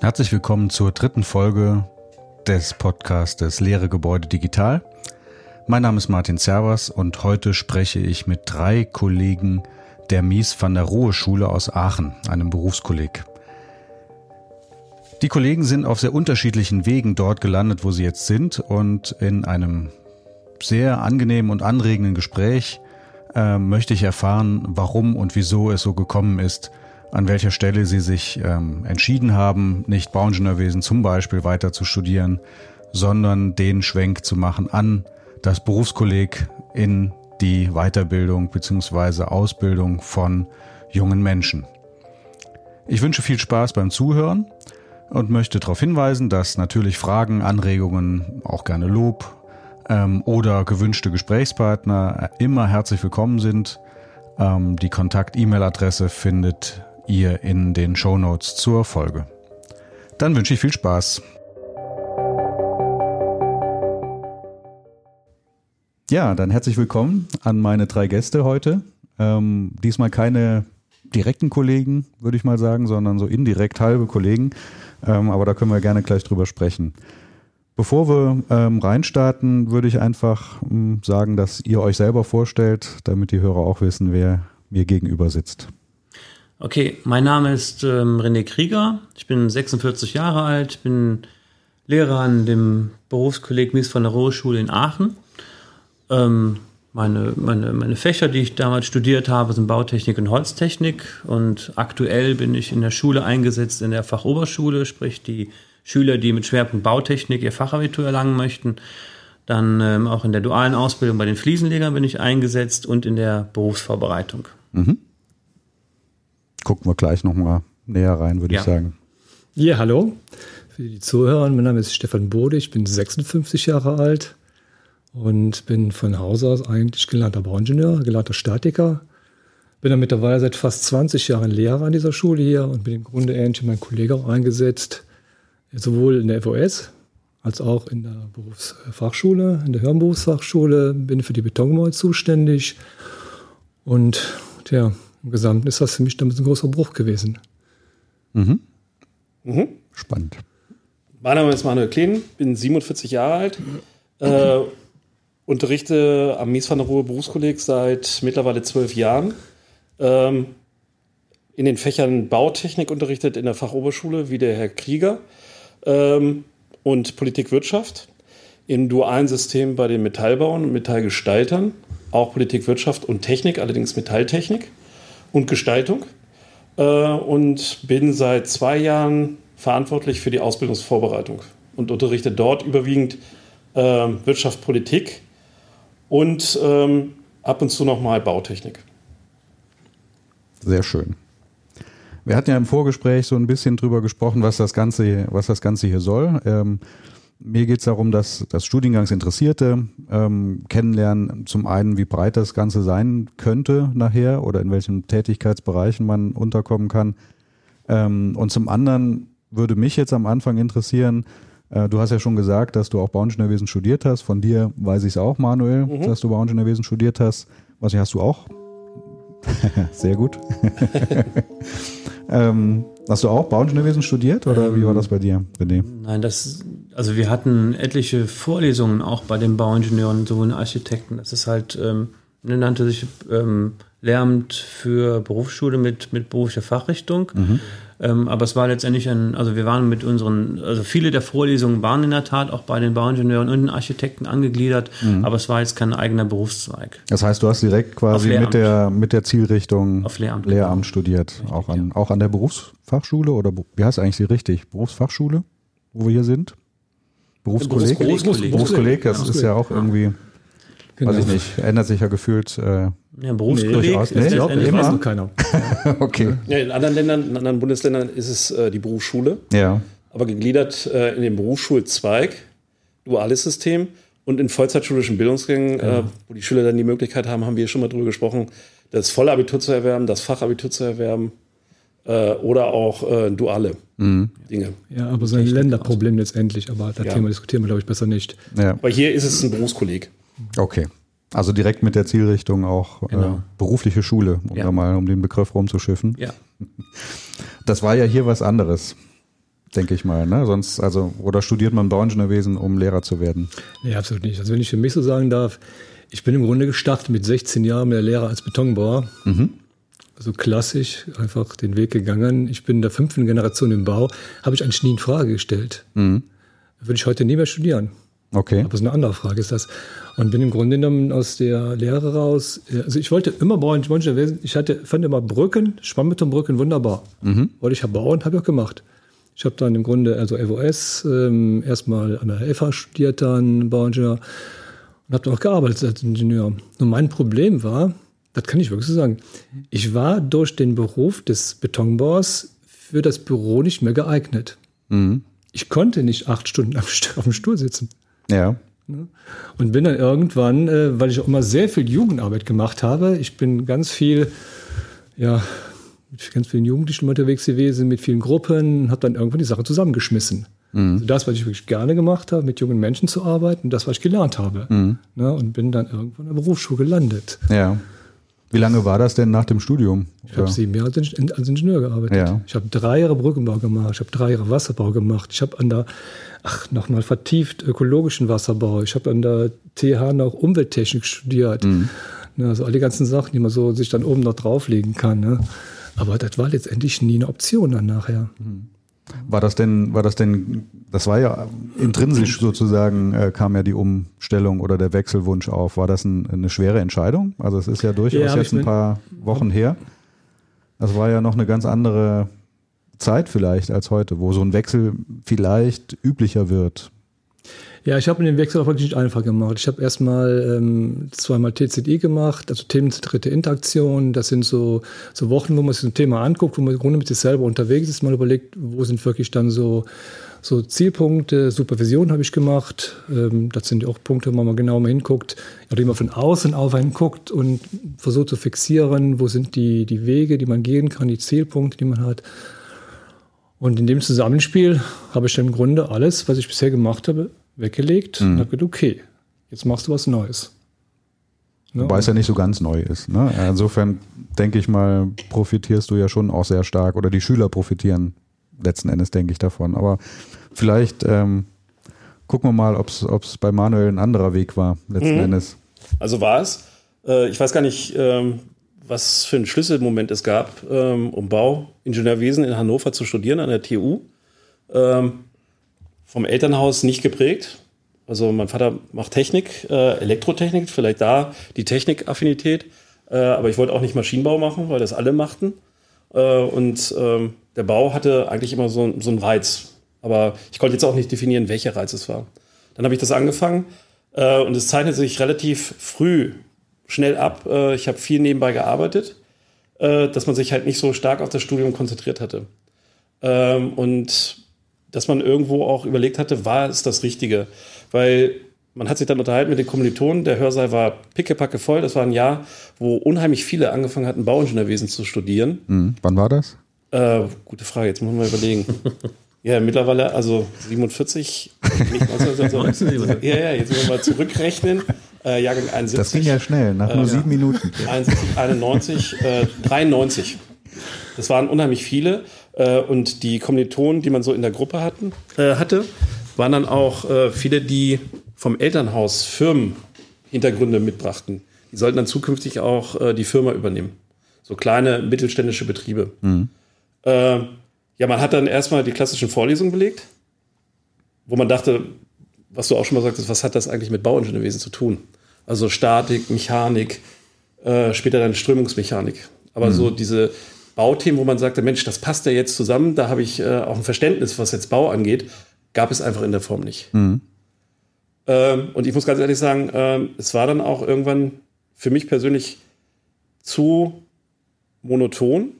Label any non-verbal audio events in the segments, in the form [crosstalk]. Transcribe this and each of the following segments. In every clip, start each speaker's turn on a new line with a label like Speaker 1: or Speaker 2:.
Speaker 1: Herzlich willkommen zur dritten Folge des Podcastes Lehre Gebäude Digital. Mein Name ist Martin Servers und heute spreche ich mit drei Kollegen der Mies van der Rohe Schule aus Aachen, einem Berufskolleg. Die Kollegen sind auf sehr unterschiedlichen Wegen dort gelandet, wo sie jetzt sind und in einem sehr angenehmen und anregenden Gespräch äh, möchte ich erfahren, warum und wieso es so gekommen ist, an welcher Stelle sie sich ähm, entschieden haben, nicht Bauingenieurwesen zum Beispiel weiter zu studieren, sondern den Schwenk zu machen an das Berufskolleg in die Weiterbildung bzw. Ausbildung von jungen Menschen. Ich wünsche viel Spaß beim Zuhören und möchte darauf hinweisen, dass natürlich Fragen, Anregungen, auch gerne Lob ähm, oder gewünschte Gesprächspartner immer herzlich willkommen sind. Ähm, die Kontakt-E-Mail-Adresse findet ihr in den Show Notes zur Folge. Dann wünsche ich viel Spaß. Ja, dann herzlich willkommen an meine drei Gäste heute. Ähm, diesmal keine direkten Kollegen, würde ich mal sagen, sondern so indirekt halbe Kollegen. Ähm, aber da können wir gerne gleich drüber sprechen. Bevor wir ähm, reinstarten, würde ich einfach ähm, sagen, dass ihr euch selber vorstellt, damit die Hörer auch wissen, wer mir gegenüber sitzt.
Speaker 2: Okay, mein Name ist ähm, René Krieger. Ich bin 46 Jahre alt, bin Lehrer an dem Berufskolleg Mies von der Rohe Schule in Aachen. Ähm, meine, meine, meine Fächer, die ich damals studiert habe, sind Bautechnik und Holztechnik. Und aktuell bin ich in der Schule eingesetzt in der Fachoberschule, sprich die Schüler, die mit Schwerpunkt Bautechnik ihr Fachabitur erlangen möchten. Dann ähm, auch in der dualen Ausbildung bei den Fliesenlegern bin ich eingesetzt und in der Berufsvorbereitung. Mhm
Speaker 1: gucken wir gleich nochmal näher rein, würde ja. ich sagen.
Speaker 3: Ja, hallo. Für die Zuhörer, mein Name ist Stefan Bode, ich bin 56 Jahre alt und bin von Haus aus eigentlich gelernter Bauingenieur, gelernter Statiker. Bin dann mittlerweile seit fast 20 Jahren Lehrer an dieser Schule hier und bin im Grunde ähnlich wie mein Kollege auch eingesetzt, sowohl in der FOS als auch in der Berufsfachschule, in der Hirnberufsfachschule, bin für die Betonmauer zuständig und ja, im Gesamten ist das für mich damals ein großer Bruch gewesen.
Speaker 1: Mhm. Mhm. Spannend.
Speaker 4: Mein Name ist Manuel Kleen, bin 47 Jahre alt, äh, unterrichte am Mies van der Rohe Berufskolleg seit mittlerweile zwölf Jahren. Ähm, in den Fächern Bautechnik unterrichtet in der Fachoberschule, wie der Herr Krieger, ähm, und Politikwirtschaft. Im dualen System bei den Metallbauern und Metallgestaltern, auch Politikwirtschaft und Technik, allerdings Metalltechnik und Gestaltung äh, und bin seit zwei Jahren verantwortlich für die Ausbildungsvorbereitung und unterrichte dort überwiegend äh, Wirtschaft, Politik und ähm, ab und zu nochmal Bautechnik.
Speaker 1: Sehr schön. Wir hatten ja im Vorgespräch so ein bisschen drüber gesprochen, was das Ganze, was das Ganze hier soll. Ähm, mir geht es darum, dass das Studiengangsinteressierte ähm, kennenlernen, zum einen, wie breit das Ganze sein könnte nachher oder in welchen Tätigkeitsbereichen man unterkommen kann. Ähm, und zum anderen würde mich jetzt am Anfang interessieren, äh, du hast ja schon gesagt, dass du auch Bauingenieurwesen studiert hast. Von dir weiß ich es auch, Manuel, mhm. dass du Bauingenieurwesen studiert hast. Was hast du auch? [laughs] Sehr gut. [laughs] ähm, Hast du auch Bauingenieurwesen studiert oder ähm, wie war das bei dir,
Speaker 2: René? Nein, das, also wir hatten etliche Vorlesungen auch bei den Bauingenieuren, sowohl Architekten. Das ist halt, ähm, nannte sich ähm, Lehramt für Berufsschule mit, mit beruflicher Fachrichtung. Mhm. Ähm, aber es war letztendlich ein, also wir waren mit unseren, also viele der Vorlesungen waren in der Tat auch bei den Bauingenieuren und den Architekten angegliedert, mhm. aber es war jetzt kein eigener Berufszweig.
Speaker 1: Das heißt, du hast direkt quasi mit der, mit der Zielrichtung auf Lehramt, Lehramt studiert, richtig, auch, an, ja. auch an der Berufsfachschule oder wie heißt eigentlich sie richtig? Berufsfachschule, wo wir hier sind? Berufskolleg? Berufskolleg, Berufskolleg das ist ja auch irgendwie Genau. Weiß ich nicht. Ändert sich ja gefühlt. Äh,
Speaker 2: ja, Berufskolleg
Speaker 3: nee, ist nee,
Speaker 2: ja,
Speaker 3: weiß noch keiner. [laughs]
Speaker 1: okay.
Speaker 4: Ja, in anderen Ländern, in anderen Bundesländern ist es äh, die Berufsschule.
Speaker 1: Ja.
Speaker 4: Aber gegliedert äh, in den Berufsschulzweig, duales System und in vollzeitschulischen Bildungsgängen, ja. Äh, wo die Schüler dann die Möglichkeit haben, haben wir schon mal drüber gesprochen, das Vollabitur zu erwerben, das Fachabitur zu erwerben äh, oder auch äh, duale mhm. Dinge.
Speaker 3: Ja, aber so ein Länderproblem letztendlich, aber das ja. Thema diskutieren wir, glaube ich, besser nicht.
Speaker 4: Ja. Aber hier ist es ein Berufskolleg.
Speaker 1: Okay. Also direkt mit der Zielrichtung auch äh, genau. äh, berufliche Schule, um ja. da mal um den Begriff rumzuschiffen.
Speaker 2: Ja. [laughs]
Speaker 1: Das war ja hier was anderes. denke ich mal. Ne? Sonst, also, oder studiert man Bauingenieurwesen, um Lehrer zu werden?
Speaker 3: Nee, absolut nicht. Also wenn ich für mich so sagen darf, ich bin im Grunde gestartet mit 16 Jahren mit der Lehre als Betonbauer. Mhm. Also klassisch einfach den Weg gegangen. Ich bin in der fünften Generation im Bau. Habe ich eigentlich nie in Frage gestellt. Mhm. Würde ich heute nie mehr studieren.
Speaker 1: Okay.
Speaker 3: Aber es ist eine andere Frage, ist das. Und bin im Grunde genommen aus der Lehre raus. Also ich wollte immer bauen. Ich hatte, fand immer Brücken, Schwammbetonbrücken wunderbar. Mhm. Wollte ich ja bauen, habe ich auch gemacht. Ich habe dann im Grunde also FOS ähm, erstmal an der FH studiert, dann Bauingenieur und habe dann auch gearbeitet als Ingenieur. Nur mein Problem war, das kann ich wirklich so sagen, ich war durch den Beruf des Betonbauers für das Büro nicht mehr geeignet. Mhm. Ich konnte nicht acht Stunden auf dem Stuhl sitzen.
Speaker 1: Ja.
Speaker 3: Und bin dann irgendwann, äh, weil ich auch immer sehr viel Jugendarbeit gemacht habe, ich bin ganz viel, ja, mit ganz vielen Jugendlichen unterwegs gewesen, mit vielen Gruppen, habe dann irgendwann die Sache zusammengeschmissen. Mhm. Also das, was ich wirklich gerne gemacht habe, mit jungen Menschen zu arbeiten, das, was ich gelernt habe. Mhm. Ne, und bin dann irgendwann in der Berufsschule gelandet.
Speaker 1: Ja. Wie lange war das denn nach dem Studium?
Speaker 3: Ich habe sieben Jahre als Ingenieur gearbeitet.
Speaker 1: Ja.
Speaker 3: Ich habe drei Jahre Brückenbau gemacht, ich habe drei Jahre Wasserbau gemacht, ich habe an der, ach, nochmal vertieft ökologischen Wasserbau, ich habe an der TH noch Umwelttechnik studiert. Mhm. Ne, also all die ganzen Sachen, die man so sich dann oben noch drauflegen kann. Ne? Aber das war letztendlich nie eine Option dann nachher. Mhm.
Speaker 1: War das denn, war das denn, das war ja intrinsisch [clears throat] sozusagen, äh, kam ja die Umstellung oder der Wechselwunsch auf. War das ein, eine schwere Entscheidung? Also es ist ja durchaus ja, jetzt ein paar Wochen her. Das war ja noch eine ganz andere Zeit vielleicht als heute, wo so ein Wechsel vielleicht üblicher wird.
Speaker 3: Ja, ich habe den Wechsel auch wirklich nicht einfach gemacht. Ich habe erstmal ähm, zweimal TZI gemacht, also themenzentrierte Interaktion. Das sind so, so Wochen, wo man sich ein Thema anguckt, wo man im Grunde mit sich selber unterwegs ist, mal überlegt, wo sind wirklich dann so, so Zielpunkte, Supervision habe ich gemacht. Ähm, das sind auch Punkte, wo man genau mal hinguckt, oder man von außen auf einen guckt und versucht zu fixieren, wo sind die, die Wege, die man gehen kann, die Zielpunkte, die man hat. Und in dem Zusammenspiel habe ich dann im Grunde alles, was ich bisher gemacht habe, weggelegt mhm. und habe gedacht, okay, jetzt machst du was Neues.
Speaker 1: Ne? Wobei es ja nicht so ganz neu ist. Ne? Insofern denke ich mal, profitierst du ja schon auch sehr stark oder die Schüler profitieren letzten Endes, denke ich, davon. Aber vielleicht ähm, gucken wir mal, ob es bei Manuel ein anderer Weg war, letzten mhm. Endes.
Speaker 4: Also war es. Äh, ich weiß gar nicht, ähm, was für ein Schlüsselmoment es gab, ähm, um Bauingenieurwesen in Hannover zu studieren an der TU. Ähm, vom Elternhaus nicht geprägt. Also mein Vater macht Technik, äh, Elektrotechnik, vielleicht da die Technikaffinität. Äh, aber ich wollte auch nicht Maschinenbau machen, weil das alle machten. Äh, und ähm, der Bau hatte eigentlich immer so, so einen Reiz. Aber ich konnte jetzt auch nicht definieren, welcher Reiz es war. Dann habe ich das angefangen äh, und es zeichnet sich relativ früh schnell ab. Äh, ich habe viel nebenbei gearbeitet, äh, dass man sich halt nicht so stark auf das Studium konzentriert hatte. Ähm, und dass man irgendwo auch überlegt hatte, war es das Richtige? Weil man hat sich dann unterhalten mit den Kommilitonen, der Hörsaal war pickepacke voll. Das war ein Jahr, wo unheimlich viele angefangen hatten, Bauingenieurwesen zu studieren.
Speaker 1: Mhm. Wann war das?
Speaker 4: Äh, gute Frage, jetzt muss man mal überlegen. [laughs] ja, mittlerweile, also 47, nicht 19, [laughs] ja, ja, jetzt müssen wir mal zurückrechnen. Äh, Jahrgang 71.
Speaker 1: Das ging ja schnell, nach nur äh, sieben Minuten.
Speaker 4: 71, 91, äh, 93. Das waren unheimlich viele. Äh, und die Kommilitonen, die man so in der Gruppe hatten, äh, hatte, waren dann auch äh, viele, die vom Elternhaus Firmenhintergründe mitbrachten. Die sollten dann zukünftig auch äh, die Firma übernehmen. So kleine mittelständische Betriebe. Mhm. Äh, ja, man hat dann erstmal die klassischen Vorlesungen belegt, wo man dachte, was du auch schon mal sagtest, was hat das eigentlich mit Bauingenieurwesen zu tun? Also Statik, Mechanik, äh, später dann Strömungsmechanik. Aber mhm. so diese Bauthemen, wo man sagte, Mensch, das passt ja jetzt zusammen, da habe ich äh, auch ein Verständnis, was jetzt Bau angeht, gab es einfach in der Form nicht. Mhm. Ähm, und ich muss ganz ehrlich sagen, ähm, es war dann auch irgendwann für mich persönlich zu monoton.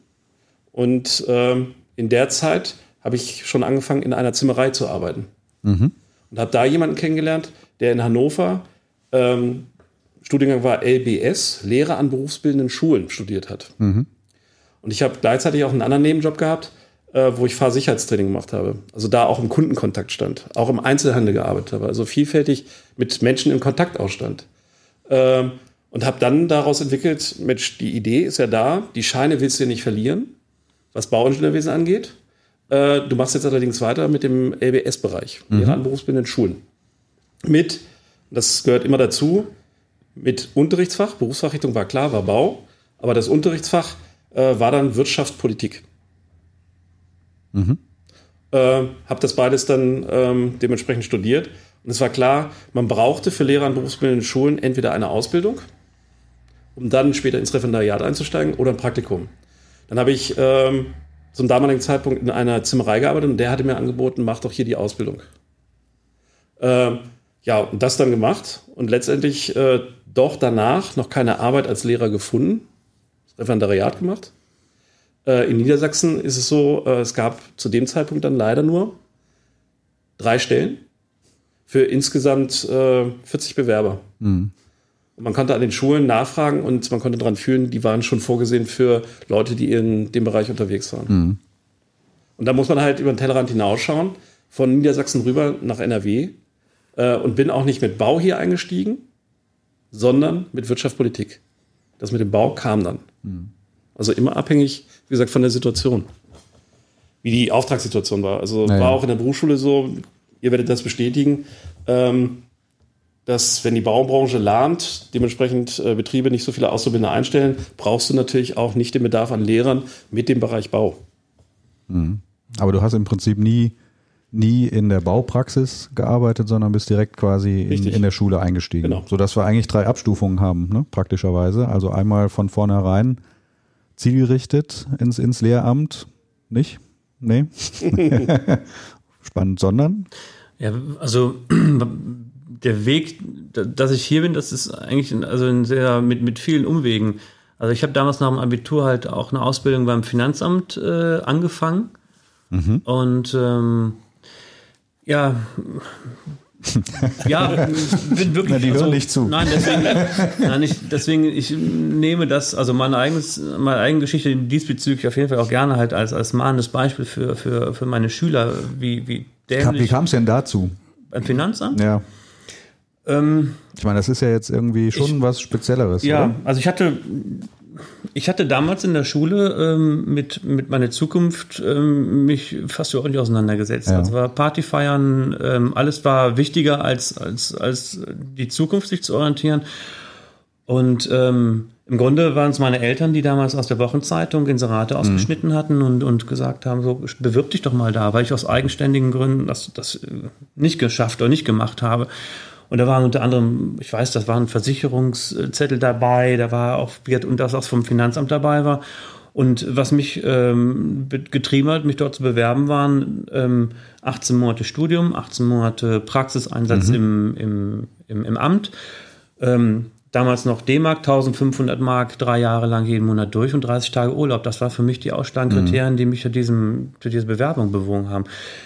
Speaker 4: Und ähm, in der Zeit habe ich schon angefangen, in einer Zimmerei zu arbeiten. Mhm. Und habe da jemanden kennengelernt, der in Hannover ähm, Studiengang war LBS, Lehre an berufsbildenden Schulen, studiert hat. Mhm. Und ich habe gleichzeitig auch einen anderen Nebenjob gehabt, äh, wo ich Fahrsicherheitstraining gemacht habe. Also da auch im Kundenkontakt stand, auch im Einzelhandel gearbeitet habe, also vielfältig mit Menschen im Kontakt ausstand. Ähm, und habe dann daraus entwickelt, Mensch, die Idee ist ja da, die Scheine willst du ja nicht verlieren, was Bauingenieurwesen angeht. Äh, du machst jetzt allerdings weiter mit dem LBS-Bereich, mhm. Lehrer an berufsbildenden Schulen. Mit, das gehört immer dazu, mit Unterrichtsfach, Berufsfachrichtung war klar, war Bau, aber das Unterrichtsfach äh, war dann Wirtschaft, Politik. Mhm. Äh, habe das beides dann ähm, dementsprechend studiert. Und es war klar, man brauchte für Lehrer an berufsbildenden Schulen entweder eine Ausbildung, um dann später ins Referendariat einzusteigen, oder ein Praktikum. Dann habe ich ähm, zum damaligen Zeitpunkt in einer Zimmerei gearbeitet und der hatte mir angeboten, mach doch hier die Ausbildung. Ähm, ja, und das dann gemacht und letztendlich äh, doch danach noch keine Arbeit als Lehrer gefunden, Referendariat gemacht. Äh, in Niedersachsen ist es so, äh, es gab zu dem Zeitpunkt dann leider nur drei Stellen für insgesamt 40 Bewerber. Mhm. Und man konnte an den Schulen nachfragen und man konnte daran fühlen, die waren schon vorgesehen für Leute, die in dem Bereich unterwegs waren. Mhm. Und da muss man halt über den Tellerrand hinausschauen, von Niedersachsen rüber nach NRW äh, und bin auch nicht mit Bau hier eingestiegen, sondern mit Wirtschaftspolitik. Das mit dem Bau kam dann. Mhm. Also immer abhängig, wie gesagt, von der Situation. Wie die Auftragssituation war. Also naja. war auch in der Berufsschule so, ihr werdet das bestätigen. Ähm, dass wenn die Baubranche lahmt, dementsprechend äh, Betriebe nicht so viele Auszubildende einstellen, brauchst du natürlich auch nicht den Bedarf an Lehrern mit dem Bereich Bau.
Speaker 1: Mhm. Aber du hast im Prinzip nie, nie in der Baupraxis gearbeitet, sondern bist direkt quasi in, in, der Schule eingestiegen. Genau. Sodass wir eigentlich drei Abstufungen haben, ne? praktischerweise. Also einmal von vornherein zielgerichtet ins, ins Lehramt. Nicht? Nee. [laughs] Spannend, sondern?
Speaker 2: Ja, also [clears throat] der Weg, dass ich hier bin, das ist eigentlich also ein sehr mit, mit vielen Umwegen. Also ich habe damals nach dem Abitur halt auch eine Ausbildung beim Finanzamt äh, angefangen. Mhm. Und ähm, ja, ja, bin wirklich.
Speaker 1: Na, die also, hören nicht zu.
Speaker 2: Nein, deswegen, nein, ich, deswegen, ich nehme das, also meine, eigenes, meine eigene Geschichte diesbezüglich auf jeden Fall auch gerne halt als, als mahnendes Beispiel für, für, für meine Schüler, wie, wie
Speaker 1: dämlich. Wie kam es denn dazu?
Speaker 2: Beim Finanzamt?
Speaker 1: Ja. Ähm, ich meine, das ist ja jetzt irgendwie schon ich, was Spezielleres.
Speaker 2: Ja, oder? also ich hatte, ich hatte damals in der Schule ähm, mit, mit meiner Zukunft ähm, mich fast überhaupt nicht auseinandergesetzt. Ja. Also war Partyfeiern, ähm, alles war wichtiger als, als, als die Zukunft sich zu orientieren. Und ähm, im Grunde waren es meine Eltern, die damals aus der Wochenzeitung Inserate mhm. ausgeschnitten mhm. hatten und, und gesagt haben, so bewirb dich doch mal da, weil ich aus eigenständigen Gründen das, das nicht geschafft oder nicht gemacht habe. Und da waren unter anderem, ich weiß, das waren Versicherungszettel dabei, da war auch, und das auch vom Finanzamt dabei war. Und was mich ähm, getrieben hat, mich dort zu bewerben, waren ähm, 18 Monate Studium, 18 Monate Praxiseinsatz mhm. im, im, im, im Amt. Ähm, damals noch D-Mark, 1500 Mark, drei Jahre lang jeden Monat durch und 30 Tage Urlaub. Das war für mich die Ausschlagkriterien, mhm. die mich für, diesem, für diese Bewerbung bewogen haben.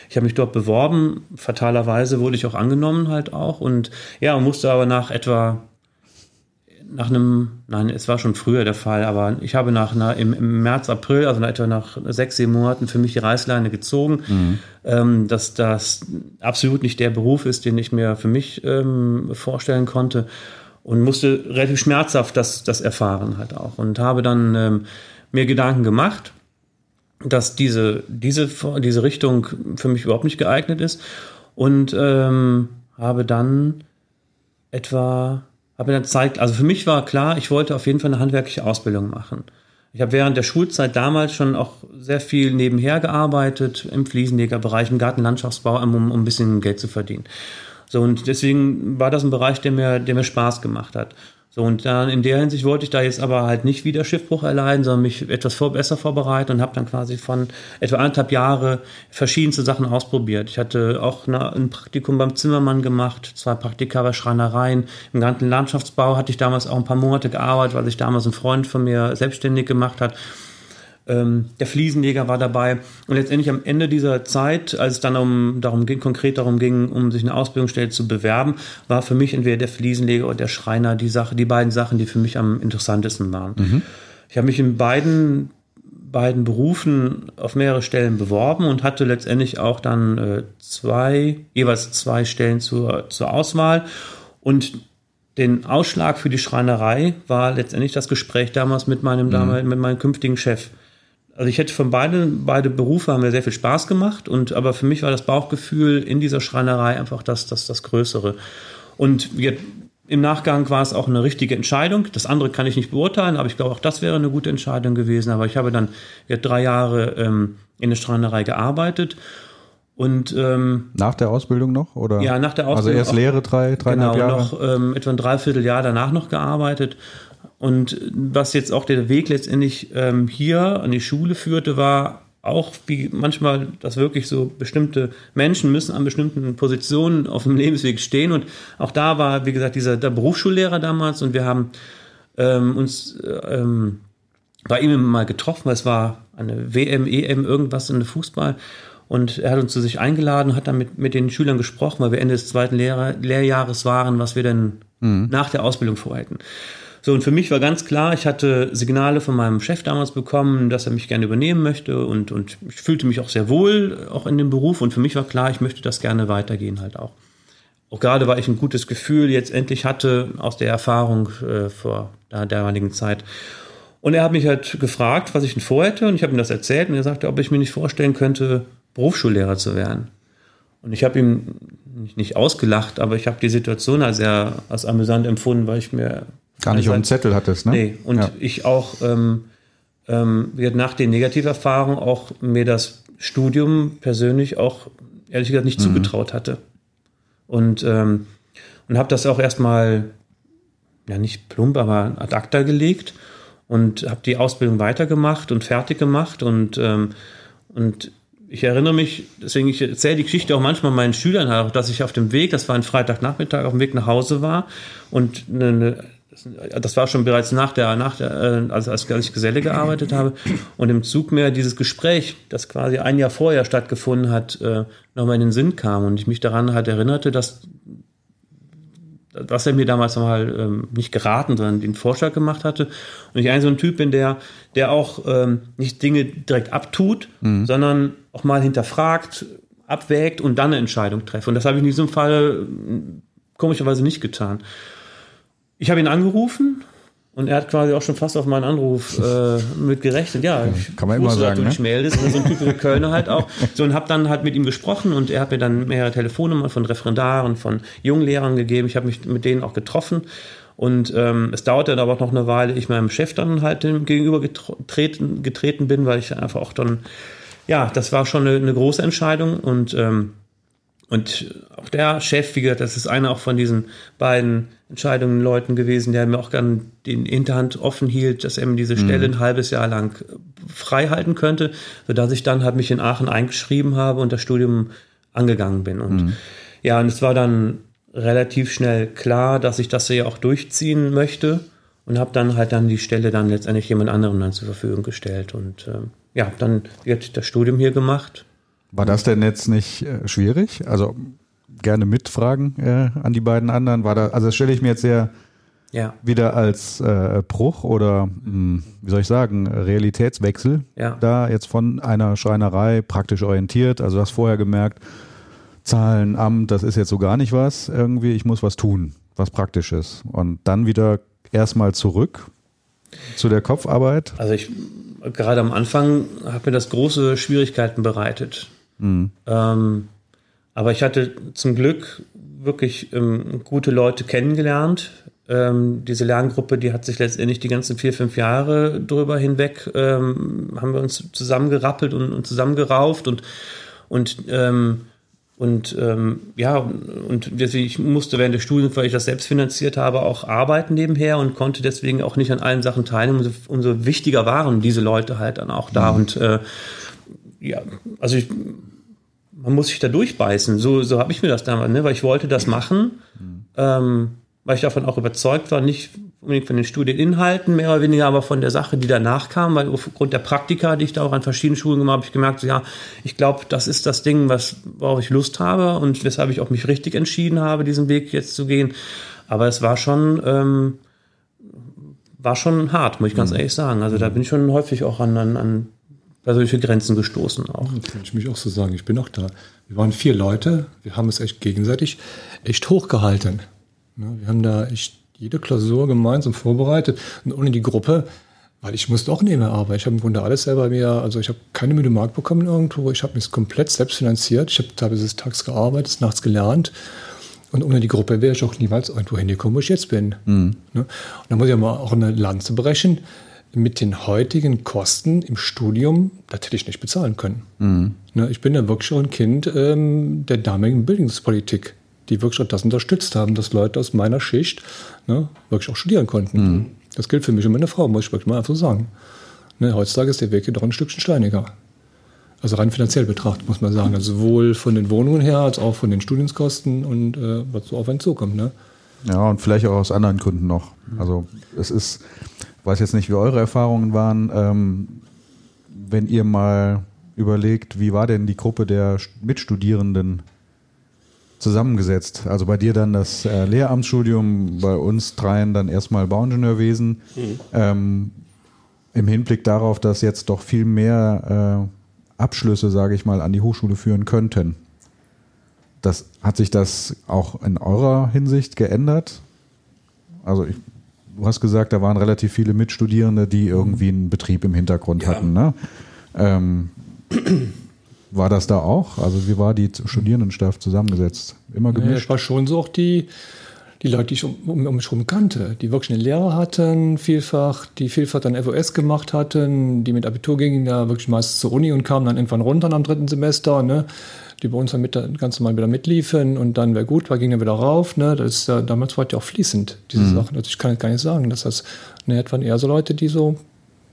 Speaker 2: Ich habe mich dort beworben, fatalerweise wurde ich auch angenommen halt auch und ja, musste aber nach etwa nach einem, nein, es war schon früher der Fall, aber ich habe nach einer, im, im März, April, also nach etwa nach sechs, sieben Monaten für mich die Reißleine gezogen, mhm. ähm, dass das absolut nicht der Beruf ist, den ich mir für mich ähm, vorstellen konnte und musste relativ schmerzhaft das, das erfahren halt auch und habe dann ähm, mir Gedanken gemacht, dass diese, diese, diese Richtung für mich überhaupt nicht geeignet ist und ähm, habe dann etwa, habe dann Zeit, also für mich war klar, ich wollte auf jeden Fall eine handwerkliche Ausbildung machen. Ich habe während der Schulzeit damals schon auch sehr viel nebenher gearbeitet, im Fliesenlegerbereich, im Gartenlandschaftsbau, um, um ein bisschen Geld zu verdienen. So, und deswegen war das ein Bereich, der mir, der mir Spaß gemacht hat. So, und dann in der Hinsicht wollte ich da jetzt aber halt nicht wieder Schiffbruch erleiden, sondern mich etwas vor, besser vorbereiten und habe dann quasi von etwa anderthalb Jahre verschiedenste Sachen ausprobiert. Ich hatte auch eine, ein Praktikum beim Zimmermann gemacht, zwei Praktika bei Schreinereien. Im ganzen Landschaftsbau hatte ich damals auch ein paar Monate gearbeitet, weil sich damals ein Freund von mir selbstständig gemacht hat. Ähm, der Fliesenleger war dabei. Und letztendlich am Ende dieser Zeit, als es dann um, darum ging, konkret darum ging, um sich eine Ausbildungsstelle zu bewerben, war für mich entweder der Fliesenleger oder der Schreiner die Sache, die beiden Sachen, die für mich am interessantesten waren. Mhm. Ich habe mich in beiden beiden Berufen auf mehrere Stellen beworben und hatte letztendlich auch dann äh, zwei, jeweils zwei Stellen zur, zur Auswahl. Und den Ausschlag für die Schreinerei war letztendlich das Gespräch damals mit meinem, mhm. damals, mit meinem künftigen Chef also ich hätte von beiden, beide Berufe haben mir sehr viel Spaß gemacht und aber für mich war das Bauchgefühl in dieser Schreinerei einfach das, das, das Größere. Und wir, im Nachgang war es auch eine richtige Entscheidung. Das andere kann ich nicht beurteilen, aber ich glaube auch das wäre eine gute Entscheidung gewesen. Aber ich habe dann ja, drei Jahre ähm, in der Schreinerei gearbeitet. Und ähm,
Speaker 1: nach der Ausbildung noch oder?
Speaker 2: Ja, nach der
Speaker 1: Also
Speaker 2: Ausbildung.
Speaker 1: erst
Speaker 2: auch-
Speaker 1: Lehre drei, dreieinhalb
Speaker 2: genau,
Speaker 1: Jahre.
Speaker 2: noch ähm, etwa ein Dreivierteljahr danach noch gearbeitet. Und was jetzt auch der Weg letztendlich ähm, hier an die Schule führte, war auch wie manchmal, dass wirklich so bestimmte Menschen müssen an bestimmten Positionen auf dem Lebensweg stehen. Und auch da war, wie gesagt, dieser der Berufsschullehrer damals und wir haben ähm, uns äh, ähm, bei ihm mal getroffen, weil es war eine WM, EM, irgendwas in der Fußball. Und er hat uns zu sich eingeladen, hat dann mit, mit den Schülern gesprochen, weil wir Ende des zweiten Lehrer, Lehrjahres waren, was wir denn nach der Ausbildung vorhätten. So, und für mich war ganz klar, ich hatte Signale von meinem Chef damals bekommen, dass er mich gerne übernehmen möchte und, und ich fühlte mich auch sehr wohl, auch in dem Beruf. Und für mich war klar, ich möchte das gerne weitergehen halt auch. Auch gerade, weil ich ein gutes Gefühl jetzt endlich hatte aus der Erfahrung äh, vor der damaligen Zeit. Und er hat mich halt gefragt, was ich denn vorhätte, und ich habe ihm das erzählt, und er sagte, ob ich mir nicht vorstellen könnte, Berufsschullehrer zu werden. Und ich habe ihm nicht, ausgelacht, aber ich habe die Situation als sehr als amüsant empfunden, weil ich mir
Speaker 1: Gar nicht auf dem Zettel hattest, ne?
Speaker 2: Nee, und
Speaker 1: ja.
Speaker 2: ich auch ähm, ähm, nach den Negativerfahrungen auch mir das Studium persönlich auch ehrlich gesagt nicht zugetraut hatte. Und, ähm, und habe das auch erstmal, ja nicht plump, aber ad acta gelegt und habe die Ausbildung weitergemacht und fertig gemacht und, ähm, und ich erinnere mich, deswegen ich erzähle die Geschichte auch manchmal meinen Schülern dass ich auf dem Weg, das war ein Freitagnachmittag, auf dem Weg nach Hause war und eine das war schon bereits nach der, nach der, also als ich Geselle gearbeitet habe und im Zug mir dieses Gespräch, das quasi ein Jahr vorher stattgefunden hat, äh, nochmal in den Sinn kam und ich mich daran halt erinnerte, dass was er mir damals mal ähm, nicht geraten, sondern den Vorschlag gemacht hatte. Und ich ein so ein Typ bin, der, der auch ähm, nicht Dinge direkt abtut, sondern auch mal hinterfragt, abwägt und dann eine Entscheidung treffe. Und das habe ich in diesem Fall äh, komischerweise nicht getan. Ich habe ihn angerufen und er hat quasi auch schon fast auf meinen Anruf äh, mit gerechnet. Ja, ich
Speaker 1: kann man immer sagen,
Speaker 2: dass du
Speaker 1: ne?
Speaker 2: meldest. So ein typischer Kölner halt auch. [laughs] So und habe dann halt mit ihm gesprochen und er hat mir dann mehrere Telefonnummern von Referendaren, von Junglehrern gegeben. Ich habe mich mit denen auch getroffen. Und ähm, es dauerte dann aber auch noch eine Weile, ich meinem Chef dann halt dem gegenüber getreten, getreten bin, weil ich einfach auch dann, ja, das war schon eine, eine große Entscheidung und ähm, und auch der Chef, wie gesagt, das ist einer auch von diesen beiden entscheidenden Leuten gewesen, der mir auch gern den Hinterhand offen hielt, dass er mir diese Stelle ein halbes Jahr lang frei halten könnte, sodass ich dann halt mich in Aachen eingeschrieben habe und das Studium angegangen bin. Und ja, und es war dann relativ schnell klar, dass ich das ja auch durchziehen möchte und habe dann halt dann die Stelle dann letztendlich jemand anderem dann zur Verfügung gestellt und ähm, ja, dann wird das Studium hier gemacht.
Speaker 1: War das denn jetzt nicht äh, schwierig? Also gerne mitfragen äh, an die beiden anderen. War da, also das stelle ich mir jetzt sehr
Speaker 2: Ja.
Speaker 1: wieder als äh, Bruch oder mh, wie soll ich sagen, Realitätswechsel.
Speaker 2: Ja.
Speaker 1: Da jetzt von einer Schreinerei praktisch orientiert. Also du hast vorher gemerkt, Zahlen, Amt, das ist jetzt so gar nicht was irgendwie. Ich muss was tun, was praktisch ist. Und dann wieder erstmal zurück zu der Kopfarbeit.
Speaker 2: Also ich gerade am Anfang hat mir das große Schwierigkeiten bereitet. Ähm, aber ich hatte zum Glück wirklich ähm, gute Leute kennengelernt. Ähm, diese Lerngruppe, die hat sich letztendlich die ganzen vier, fünf Jahre drüber hinweg, ähm, haben wir uns zusammengerappelt und, und zusammengerauft und, und ähm, und ähm, ja, und deswegen, ich musste während des Studiums, weil ich das selbst finanziert habe, auch arbeiten nebenher und konnte deswegen auch nicht an allen Sachen teilnehmen. Umso, umso wichtiger waren diese Leute halt dann auch da. Und äh, ja, also ich, man muss sich da durchbeißen. So, so habe ich mir das damals, ne? weil ich wollte das machen, ähm, weil ich davon auch überzeugt war, nicht unbedingt von den Studieninhalten, mehr oder weniger, aber von der Sache, die danach kam, weil aufgrund der Praktika, die ich da auch an verschiedenen Schulen gemacht habe, habe ich gemerkt, so, ja, ich glaube, das ist das Ding, was, worauf ich Lust habe und weshalb ich auch mich richtig entschieden habe, diesen Weg jetzt zu gehen. Aber es war schon, ähm, war schon hart, muss ich ganz ehrlich sagen. Also da bin ich schon häufig auch an, an, an persönliche Grenzen gestoßen auch.
Speaker 3: Das kann ich mich auch so sagen. Ich bin auch da. Wir waren vier Leute. Wir haben es echt gegenseitig echt hochgehalten. Ne, Wir haben da echt jede Klausur gemeinsam vorbereitet. Und ohne die Gruppe Weil ich musste auch nebenher arbeiten. Ich habe im Grunde alles selber mir, also ich habe keine Müde Mark bekommen irgendwo. Ich habe mich komplett selbst finanziert. Ich habe teilweise des Tages gearbeitet, nachts gelernt. Und ohne die Gruppe wäre ich auch niemals irgendwo hingekommen, wo ich jetzt bin. Mhm. Und da muss ich mal auch eine Lanze brechen. Mit den heutigen Kosten im Studium, das hätte ich nicht bezahlen können. Mhm. Ich bin ja wirklich schon ein Kind ähm, der damaligen Bildungspolitik, die wirklich auch das unterstützt haben, dass Leute aus meiner Schicht ne, wirklich auch studieren konnten. Mhm. Das gilt für mich und meine Frau, muss ich wirklich mal einfach so sagen. Ne, heutzutage ist der Weg hier doch ein Stückchen steiniger. Also rein finanziell betrachtet, muss man sagen. Also sowohl von den Wohnungen her als auch von den Studienskosten und äh, was so auf einen zukommt. Ne?
Speaker 1: Ja, und vielleicht auch aus anderen Gründen noch. Also es ist, weiß jetzt nicht, wie eure Erfahrungen waren, ähm, wenn ihr mal überlegt, wie war denn die Gruppe der Mitstudierenden zusammengesetzt. Also bei dir dann das äh, Lehramtsstudium, bei uns dreien dann erstmal Bauingenieurwesen. Mhm. Ähm, Im Hinblick darauf, dass jetzt doch viel mehr äh, Abschlüsse, sage ich mal, an die Hochschule führen könnten. Das, hat sich das auch in eurer Hinsicht geändert? Also ich, du hast gesagt, da waren relativ viele Mitstudierende, die irgendwie einen Betrieb im Hintergrund ja. hatten. Ne? Ähm, [clears throat] war das da auch? Also wie war die Studierendenschaft zusammengesetzt? Immer gemischt? Ja,
Speaker 3: es war schon so auch die, die Leute, die ich um, um, um mich herum kannte, die wirklich eine Lehre hatten, vielfach, die vielfach dann FOS gemacht hatten, die mit Abitur gingen da wirklich meist zur Uni und kamen dann irgendwann runter am dritten Semester, ne? Die bei uns dann mit, ganz normal wieder mitliefen und dann wäre gut, war ging dann wieder rauf. Ne? Das ist, damals war ja auch fließend, diese mhm. Sachen. Also ich kann jetzt gar nicht sagen, dass das ne, waren eher so Leute, die so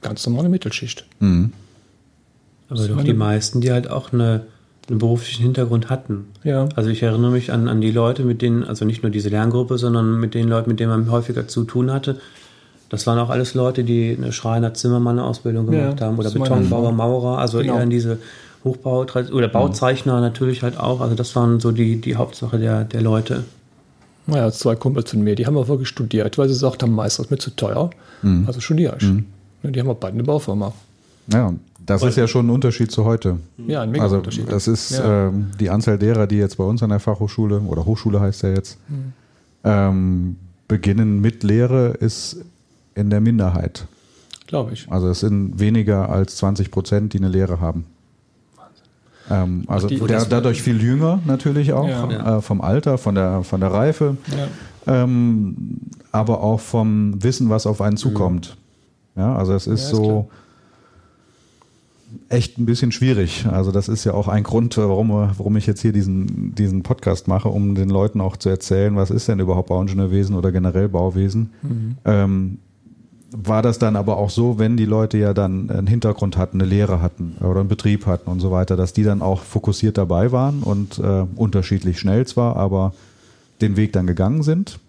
Speaker 3: ganz normale Mittelschicht. Mhm.
Speaker 2: Aber doch die meisten, die halt auch eine, einen beruflichen Hintergrund hatten. Ja. Also ich erinnere mich an, an die Leute, mit denen, also nicht nur diese Lerngruppe, sondern mit den Leuten, mit denen man häufiger zu tun hatte. Das waren auch alles Leute, die eine Schreiner Zimmermann Ausbildung gemacht ja, haben oder Betonbauer, Maurer, also genau. eher in diese Hochbau oder Bauzeichner mhm. natürlich halt auch. Also das waren so die, die Hauptsache der, der Leute.
Speaker 3: Naja, zwei Kumpels von mir, die haben auch wirklich studiert, weil sie gesagt haben, Meister ist mir zu teuer. Mhm. Also studiere ich. Mhm. Die haben auch beide eine Baufirma.
Speaker 1: Ja, das ist ja schon ein Unterschied zu heute.
Speaker 3: Ja, ein mega also, Unterschied.
Speaker 1: Das ist ja. ähm, die Anzahl derer, die jetzt bei uns an der Fachhochschule oder Hochschule heißt ja jetzt, mhm. ähm, beginnen mit Lehre, ist in der Minderheit.
Speaker 3: Glaube ich.
Speaker 1: Also es sind weniger als 20 Prozent, die eine Lehre haben. Ähm, also die, der, dadurch viel jünger natürlich auch, ja. äh, vom Alter, von der, von der Reife, ja. ähm, aber auch vom Wissen, was auf einen zukommt. Ja, also es ist, ja, ist so, klar echt ein bisschen schwierig. Also das ist ja auch ein Grund, warum, warum ich jetzt hier diesen, diesen Podcast mache, um den Leuten auch zu erzählen, was ist denn überhaupt Bauingenieurwesen oder generell Bauwesen. Mhm. Ähm, war das dann aber auch so, wenn die Leute ja dann einen Hintergrund hatten, eine Lehre hatten oder einen Betrieb hatten und so weiter, dass die dann auch fokussiert dabei waren und äh, unterschiedlich schnell zwar, aber den Weg dann gegangen sind?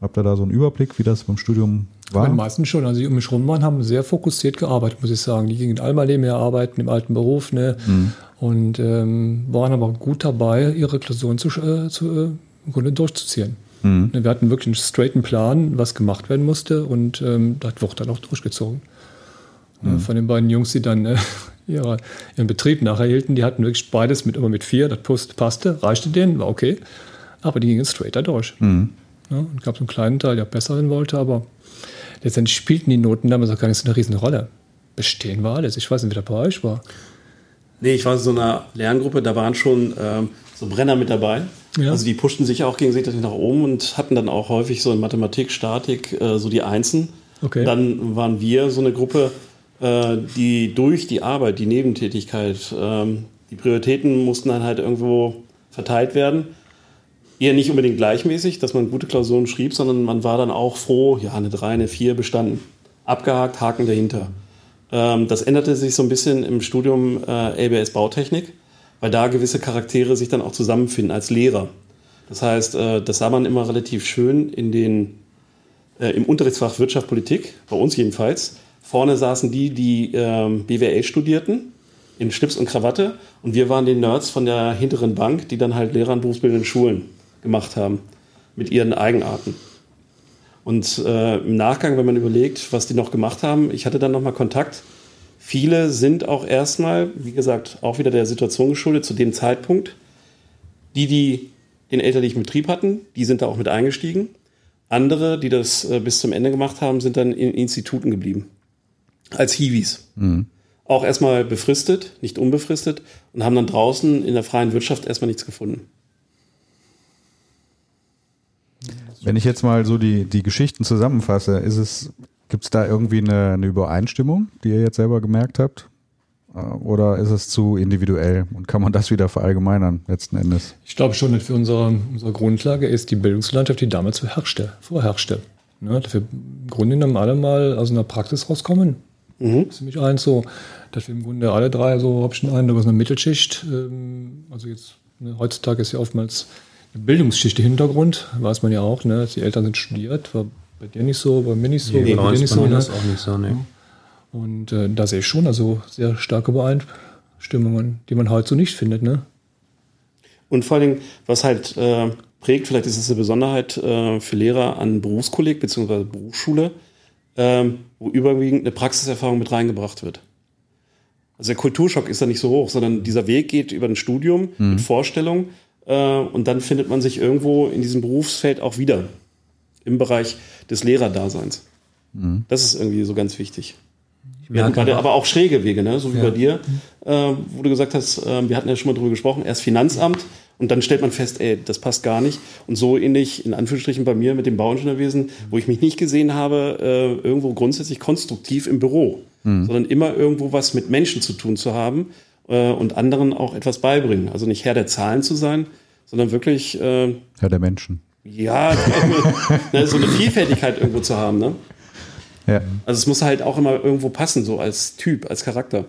Speaker 1: Habt ihr da so einen Überblick, wie das beim Studium war?
Speaker 3: Die meisten schon. Also die um mich rum waren, haben sehr fokussiert gearbeitet, muss ich sagen. Die gingen in Almalem mehr arbeiten, im alten Beruf, ne? Mhm. Und ähm, waren aber gut dabei, ihre Klausuren zu, äh, zu äh, im Grunde durchzuziehen. Mhm. Ne, wir hatten wirklich einen straighten Plan, was gemacht werden musste und ähm, das wurde dann auch durchgezogen. Mhm. Von den beiden Jungs, die dann äh, [laughs] ihre, ihren Betrieb nacherhielten, die hatten wirklich beides mit immer mit vier, das passte, reichte denen, war okay. Aber die gingen straight da durch. Mhm. Ja, und gab so einen kleinen Teil, der besser sein wollte, aber letztendlich spielten die Noten damals auch gar nicht so eine riesen Rolle. Bestehen war alles. Ich weiß nicht, wie das bei euch war.
Speaker 4: Nee, ich war in so einer Lerngruppe, da waren schon ähm, so Brenner mit dabei. Ja. Also die pushten sich auch gegenseitig nach oben und hatten dann auch häufig so in Mathematik, Statik äh, so die Einsen. Okay. Dann waren wir so eine Gruppe, äh, die durch die Arbeit, die Nebentätigkeit, ähm, die Prioritäten mussten dann halt irgendwo verteilt werden eher nicht unbedingt gleichmäßig, dass man gute Klausuren schrieb, sondern man war dann auch froh, ja, eine 3, eine 4 bestanden. Abgehakt, Haken dahinter. Ähm, das änderte sich so ein bisschen im Studium äh, ABS Bautechnik, weil da gewisse Charaktere sich dann auch zusammenfinden als Lehrer. Das heißt, äh, das sah man immer relativ schön in den, äh, im Unterrichtsfach Wirtschaft, Politik, bei uns jedenfalls. Vorne saßen die, die ähm, BWL studierten, in Schlips und Krawatte, und wir waren die Nerds von der hinteren Bank, die dann halt Lehrer an berufsbildenden Schulen gemacht haben mit ihren Eigenarten. Und äh, im Nachgang, wenn man überlegt, was die noch gemacht haben, ich hatte dann nochmal Kontakt. Viele sind auch erstmal, wie gesagt, auch wieder der Situation geschuldet zu dem Zeitpunkt. Die, die den elterlichen Betrieb hatten, die sind da auch mit eingestiegen. Andere, die das äh, bis zum Ende gemacht haben, sind dann in Instituten geblieben. als Hiwis. Auch erstmal befristet, nicht unbefristet und haben dann draußen in der freien Wirtschaft erstmal nichts gefunden.
Speaker 1: Wenn ich jetzt mal so die, die Geschichten zusammenfasse, ist es, gibt es da irgendwie eine, eine Übereinstimmung, die ihr jetzt selber gemerkt habt? Äh, Oder ist es zu individuell und kann man das wieder verallgemeinern letzten Endes?
Speaker 3: Ich glaube schon, dass für unsere, unsere Grundlage ist die Bildungslandschaft, die damals herrschte, vorherrschte. Ne, dass wir im Grunde genommen alle mal aus einer Praxis rauskommen. Das ist mich eins so, dass wir im Grunde alle drei so, hab ich den Eindruck, aus einer Mittelschicht, ähm, also jetzt, ne, heutzutage ist ja oftmals eine Bildungsschicht der Hintergrund, weiß man ja auch, ne, die Eltern sind studiert, war bei dir nicht so, bei mir nicht so,
Speaker 2: Nee,
Speaker 3: bei
Speaker 2: bei
Speaker 3: dir nicht
Speaker 2: bei
Speaker 3: so.
Speaker 2: mir
Speaker 3: Ne?
Speaker 2: das auch nicht so, ne.
Speaker 3: Und äh, da sehe ich schon also sehr starke Übereinstimmungen, die man heute so nicht findet. Ne?
Speaker 4: Und vor allen Dingen, was halt äh, prägt, vielleicht ist es eine Besonderheit äh, für Lehrer an Berufskolleg bzw. Berufsschule, ähm, wo überwiegend eine Praxiserfahrung mit reingebracht wird. Also der Kulturschock ist da nicht so hoch, sondern dieser Weg geht über ein Studium mit Vorstellung äh, und dann findet man sich irgendwo in diesem Berufsfeld auch wieder im Bereich des Lehrerdaseins. Das ist irgendwie so ganz wichtig. Wir hatten gerade aber auch schräge Wege, ne? so wie
Speaker 2: Ja.
Speaker 4: bei dir, äh, wo du gesagt hast, äh, wir hatten ja schon mal drüber gesprochen, erst Finanzamt und dann stellt man fest, ey, das passt gar nicht. Und so ähnlich, in Anführungsstrichen bei mir mit dem Bauingenieurwesen, wo ich mich nicht gesehen habe, äh, irgendwo grundsätzlich konstruktiv im Büro, sondern immer irgendwo was mit Menschen zu tun zu haben äh, und anderen auch etwas beibringen. Also nicht Herr der Zahlen zu sein, sondern wirklich, äh,
Speaker 1: Herr der Menschen.
Speaker 4: Ja, [laughs] ne, so eine Vielfältigkeit irgendwo zu haben. Ne?
Speaker 1: Ja.
Speaker 4: Also es muss halt auch immer irgendwo passen, so als Typ, als Charakter.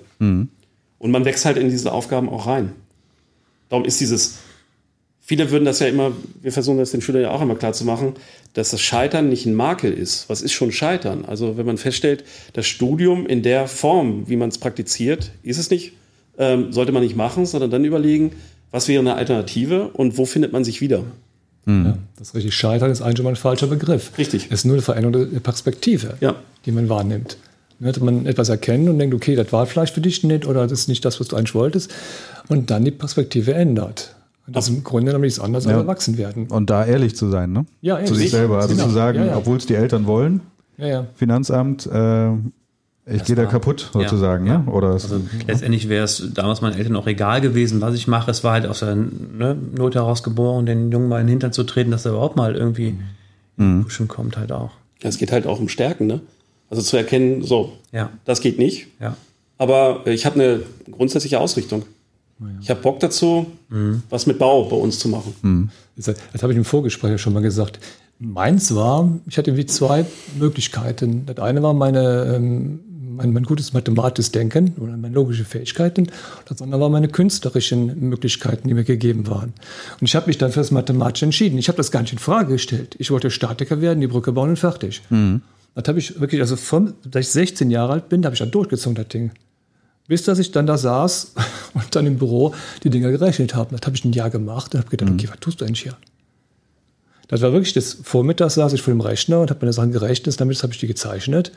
Speaker 4: Und man wächst halt in diese Aufgaben auch rein. Darum ist dieses, viele würden das ja immer, wir versuchen das den Schülern ja auch immer klar zu machen, dass das Scheitern nicht ein Makel ist. Was ist schon Scheitern? Also wenn man feststellt, das Studium in der Form, wie man es praktiziert, ist es nicht, ähm, sollte man nicht machen, sondern dann überlegen, was wäre eine Alternative und wo findet man sich wieder?
Speaker 3: Ja, das richtig Scheitern ist eigentlich schon mal ein falscher Begriff.
Speaker 4: Richtig.
Speaker 3: Es ist nur eine Veränderung der Perspektive,
Speaker 4: Ja.
Speaker 3: die man wahrnimmt. Dass man etwas erkennt und denkt, okay, das war vielleicht für dich nicht oder das ist nicht das, was du eigentlich wolltest. Und dann die Perspektive ändert. Und das ist im Grunde genommen nichts anderes als
Speaker 1: Ja.
Speaker 3: erwachsen werden.
Speaker 1: Und da ehrlich zu sein, ne?
Speaker 3: Ja,
Speaker 1: Zu sich
Speaker 3: ehrlich.
Speaker 1: selber. Also
Speaker 3: Genau.
Speaker 1: zu sagen,
Speaker 3: Ja, ja.
Speaker 1: obwohl es die Eltern wollen,
Speaker 3: Ja, ja.
Speaker 1: Finanzamt, äh, ich gehe da kaputt
Speaker 2: ja.
Speaker 1: sozusagen, ja? Oder es,
Speaker 2: Also letztendlich wäre es damals meinen Eltern auch egal gewesen, was ich mache. Es war halt aus der ne, Not heraus geboren, den Jungen mal in den Hintern zu treten, dass er überhaupt mal irgendwie in Pushen kommt halt auch.
Speaker 4: Ja, es geht halt auch um Stärken, ne? Also zu erkennen, so,
Speaker 2: Ja,
Speaker 4: das geht nicht,
Speaker 2: ja.
Speaker 4: aber äh, ich habe eine grundsätzliche Ausrichtung. Ich habe Bock dazu, was mit Bau bei uns zu machen.
Speaker 3: Das, das habe ich im Vorgespräch ja schon mal gesagt. Meins war, ich hatte irgendwie zwei Möglichkeiten. Das eine war meine, ähm, mein, mein gutes mathematisches Denken oder meine logische Fähigkeiten. Das andere war meine künstlerischen Möglichkeiten, die mir gegeben waren. Und ich habe mich dann für das Mathematische entschieden. Ich habe das gar nicht in Frage gestellt. Ich wollte Statiker werden, die Brücke bauen und fertig. Das habe ich wirklich, also von, seit ich 16 Jahre alt bin, da habe ich dann durchgezogen, das Ding. Bis dass ich dann da saß [laughs] und dann im Büro die Dinger gerechnet habe. Das habe ich ein Jahr gemacht und habe gedacht, okay, was tust du eigentlich hier? Das war wirklich das Vormittags saß ich vor dem Rechner und habe meine Sachen gerechnet, damit habe ich die gezeichnet.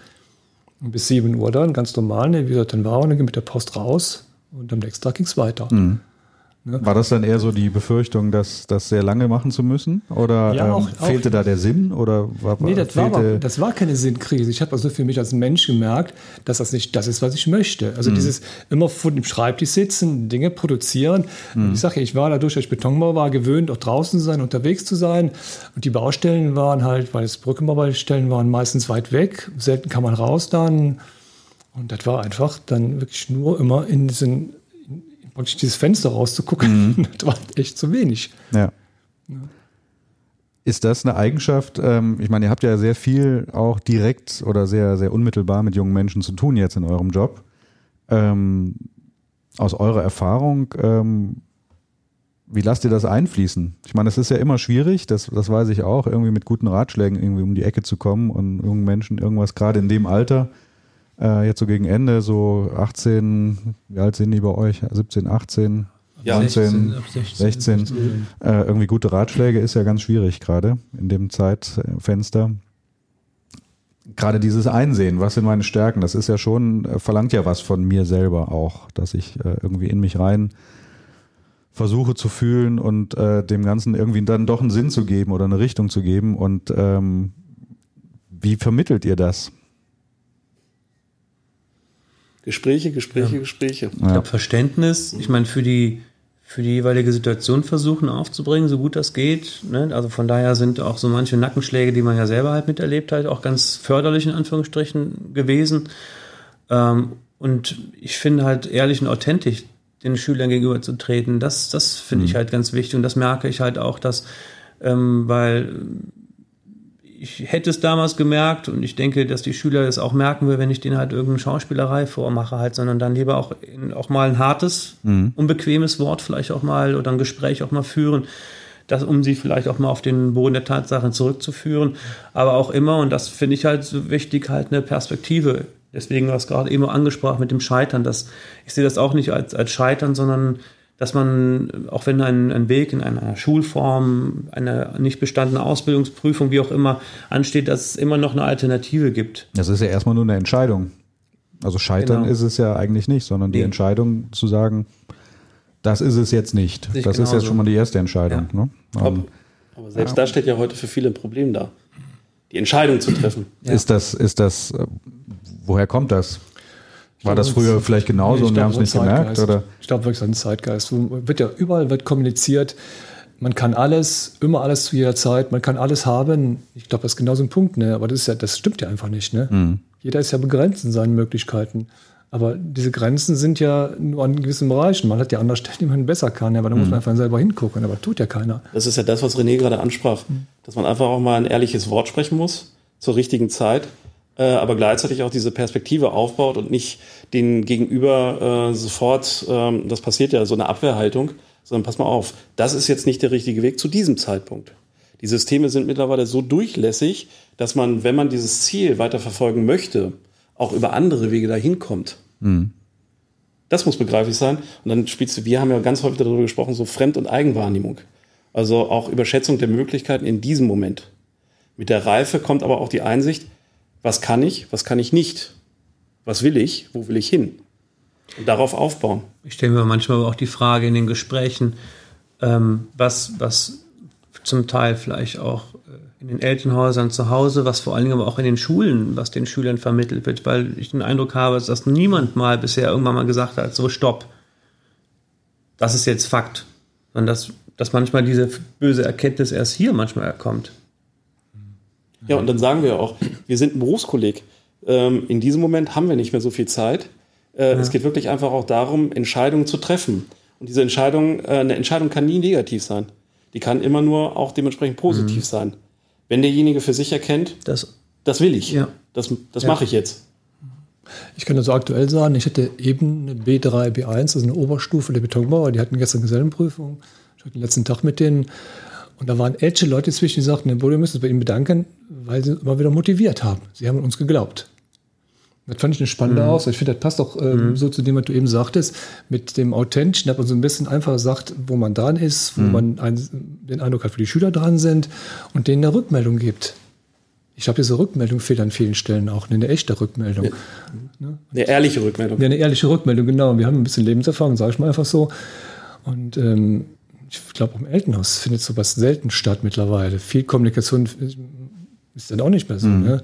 Speaker 3: Und bis 7 Uhr dann, ganz normal, ne, wie gesagt, dann war und dann ging mit der Post raus und am nächsten Tag ging es weiter.
Speaker 1: War das dann eher so die Befürchtung, das, das sehr lange machen zu müssen? Oder
Speaker 3: Ja,
Speaker 1: ähm,
Speaker 3: auch-
Speaker 1: fehlte
Speaker 3: auch.
Speaker 1: da der Sinn? Oder war,
Speaker 3: Nee, das war, aber, das war keine Sinnkrise. Ich habe also für mich als Mensch gemerkt, dass das nicht das ist, was ich möchte. Also dieses immer vor dem Schreibtisch sitzen, Dinge produzieren. Und Ich sage, ich war dadurch, dass ich Betonbauer war, gewöhnt, auch draußen zu sein, unterwegs zu sein. Und die Baustellen waren halt, weil es Brückenbaubaustellen waren, meistens weit weg. Selten kam man raus dann. Und das war einfach dann wirklich nur immer in diesen, praktisch dieses Fenster rauszugucken. [laughs] Das war echt zu wenig.
Speaker 1: Ja. Ist das eine Eigenschaft? Ähm, ich meine, ihr habt ja sehr viel auch direkt oder sehr, sehr unmittelbar mit jungen Menschen zu tun jetzt in eurem Job. Ähm, aus eurer Erfahrung, ähm, wie lasst ihr das einfließen? Ich meine, es ist ja immer schwierig, das, das weiß ich auch, irgendwie mit guten Ratschlägen irgendwie um die Ecke zu kommen und jungen Menschen irgendwas gerade in dem Alter, äh, jetzt so gegen Ende, so 18, wie alt sind die bei euch? 17, 18,
Speaker 4: Ja,
Speaker 1: 19,
Speaker 2: 16, ab
Speaker 1: 16,
Speaker 2: 16.
Speaker 1: äh, irgendwie gute Ratschläge ist ja ganz schwierig gerade in dem Zeitfenster. Gerade dieses Einsehen, was sind meine Stärken, das ist ja schon, äh, verlangt ja was von mir selber auch, dass ich äh, irgendwie in mich rein versuche zu fühlen und äh, dem Ganzen irgendwie dann doch einen Sinn zu geben oder eine Richtung zu geben. Und ähm, wie vermittelt ihr das?
Speaker 4: Gespräche, Gespräche, ja. Gespräche.
Speaker 2: Ich glaube, Verständnis, ich meine, für die, für die jeweilige Situation versuchen aufzubringen, so gut das geht. Ne? Also von daher sind auch so manche Nackenschläge, die man ja selber halt miterlebt hat, auch ganz förderlich in Anführungsstrichen gewesen. Ähm, und ich finde halt ehrlich und authentisch den Schülern gegenüber zu treten, das, das finde mhm. ich halt ganz wichtig und das merke ich halt auch, dass, ähm, weil ich hätte es damals gemerkt und ich denke, dass die Schüler es auch merken will, wenn ich denen halt irgendeine Schauspielerei vormache, halt, sondern dann lieber auch, auch mal ein hartes, mhm. unbequemes Wort vielleicht auch mal oder ein Gespräch auch mal führen, das, um sie vielleicht auch mal auf den Boden der Tatsachen zurückzuführen. Aber auch immer, und das finde ich halt so wichtig, halt eine Perspektive. Deswegen, was gerade eben angesprochen mit dem Scheitern, dass ich sehe das auch nicht als, als Scheitern, sondern dass man, auch wenn ein, ein Weg in einer Schulform, eine nicht bestandene Ausbildungsprüfung, wie auch immer, ansteht, dass es immer noch eine Alternative gibt.
Speaker 1: Das ist ja erstmal nur eine Entscheidung. Also scheitern genau. ist es ja eigentlich nicht, sondern die nee. Entscheidung zu sagen, das ist es jetzt nicht. Sich das ist jetzt schon mal die erste Entscheidung. Ja. Ne?
Speaker 4: Aber, ähm, aber, selbst ja. da steht ja heute für viele ein Problem da. Die Entscheidung zu treffen.
Speaker 1: Ja. Ist das, ist das, äh, woher kommt das? War das früher vielleicht genauso nee, und wir haben es nicht gemerkt? Oder?
Speaker 3: Ich glaube wirklich ein Zeitgeist. Wird ja, überall wird kommuniziert, man kann alles, immer alles zu jeder Zeit, man kann alles haben. Ich glaube, das ist genau so ein Punkt, ne? Aber das ist ja, das stimmt ja einfach nicht, ne? Mhm. Jeder ist ja begrenzt in seinen Möglichkeiten. Aber diese Grenzen sind ja nur an gewissen Bereichen. Man hat ja andere Stellen, die man besser kann, aber da mhm. muss man einfach selber hingucken, aber tut ja keiner.
Speaker 4: Das ist ja das, was René gerade ansprach, mhm. dass man einfach auch mal ein ehrliches Wort sprechen muss zur richtigen Zeit äh, aber gleichzeitig auch diese Perspektive aufbaut und nicht den Gegenüber äh, sofort, ähm, das passiert ja, so eine Abwehrhaltung, sondern pass mal auf, das ist jetzt nicht der richtige Weg zu diesem Zeitpunkt. Die Systeme sind mittlerweile so durchlässig, dass man, wenn man dieses Ziel weiterverfolgen möchte, auch über andere Wege dahin kommt. Mhm. Das muss begreiflich sein. Und dann spielst du, wir haben ja ganz häufig darüber gesprochen, so Fremd- und Eigenwahrnehmung. Also auch Überschätzung der Möglichkeiten in diesem Moment. Mit der Reife kommt aber auch die Einsicht, was kann ich, was kann ich nicht? Was will ich, wo will ich hin? Und darauf aufbauen.
Speaker 2: Ich stelle mir manchmal auch die Frage in den Gesprächen, ähm, was, was zum Teil vielleicht auch äh, in den Elternhäusern zu Hause, was vor allen Dingen aber auch in den Schulen, was den Schülern vermittelt wird, weil ich den Eindruck habe, dass niemand mal bisher irgendwann mal gesagt hat, so stopp, das ist jetzt Fakt. Sondern dass, dass manchmal diese böse Erkenntnis erst hier manchmal kommt.
Speaker 4: Ja, und dann sagen wir auch, wir sind ein Berufskolleg. Ähm, in diesem Moment haben wir nicht mehr so viel Zeit. Äh, ja. Es geht wirklich einfach auch darum, Entscheidungen zu treffen. Und diese Entscheidung, äh, eine Entscheidung kann nie negativ sein. Die kann immer nur auch dementsprechend positiv mhm. sein. Wenn derjenige für sich erkennt, das, das will ich, ja. das, das ja. mache ich jetzt.
Speaker 3: Ich kann das so aktuell sagen, ich hatte eben eine B3, B1, also eine Oberstufe der Betonbauer, die hatten gestern Gesellenprüfung. Ich hatte den letzten Tag mit denen. Und da waren etliche Leute zwischen, die sagten, wir müssen uns bei ihnen bedanken, weil sie immer wieder motiviert haben. Sie haben an uns geglaubt. Das fand ich eine spannende mhm. Aussage. Ich finde, das passt auch ähm, mhm. so zu dem, was du eben sagtest, mit dem Authentischen, dass man so ein bisschen einfach sagt, wo man dran ist, wo mhm. man einen, den Eindruck hat, wo die Schüler dran sind und denen eine Rückmeldung gibt. Ich glaube, diese Rückmeldung fehlt an vielen Stellen auch, eine echte Rückmeldung. Ja.
Speaker 4: Ne? Eine ehrliche Rückmeldung.
Speaker 3: Ja, eine ehrliche Rückmeldung, genau. Wir haben ein bisschen Lebenserfahrung, sage ich mal einfach so. Und ähm, ich glaube, im Elternhaus findet sowas selten statt mittlerweile. Viel Kommunikation ist dann auch nicht mehr so. Mhm. Ne?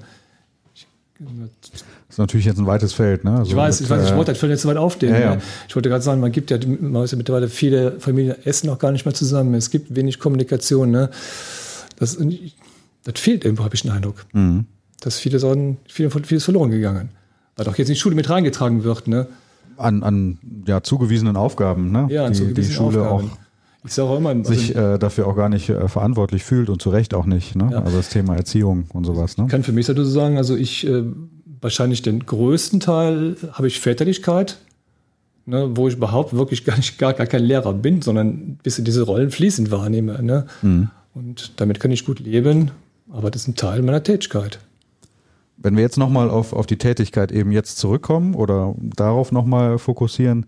Speaker 1: das ist natürlich jetzt ein weites Feld. Ne?
Speaker 3: Also ich weiß, mit, ich weiß, ich äh, wollte das Feld jetzt so weit aufdehnen. Ja, ja. Ne? Ich wollte gerade sagen, man gibt ja, man ist ja mittlerweile viele Familien essen auch gar nicht mehr zusammen. Es gibt wenig Kommunikation. Ne? Das, das fehlt irgendwo, habe ich den Eindruck. Mhm. Dass viele Sachen, viele, vieles verloren gegangen. Weil auch jetzt in die Schule mit reingetragen wird. Ne?
Speaker 1: An, an ja, zugewiesenen Aufgaben, ne?
Speaker 3: Ja, an
Speaker 1: die,
Speaker 3: zugewiesenen
Speaker 1: die Schule
Speaker 3: Aufgaben. auch
Speaker 1: ich sage auch immer, also sich äh, dafür auch gar nicht äh, verantwortlich fühlt und zu Recht auch nicht. Ne? Ja. Also das Thema Erziehung und sowas. Ne?
Speaker 3: Ich kann für mich so sagen, also ich äh, wahrscheinlich den größten Teil habe ich Väterlichkeit, ne, wo ich überhaupt wirklich gar nicht gar, gar kein Lehrer bin, sondern ein bisschen diese Rollen fließend wahrnehme. Ne? Mhm. Und damit kann ich gut leben, aber das ist ein Teil meiner Tätigkeit.
Speaker 1: Wenn wir jetzt nochmal auf, auf die Tätigkeit eben jetzt zurückkommen oder darauf nochmal fokussieren,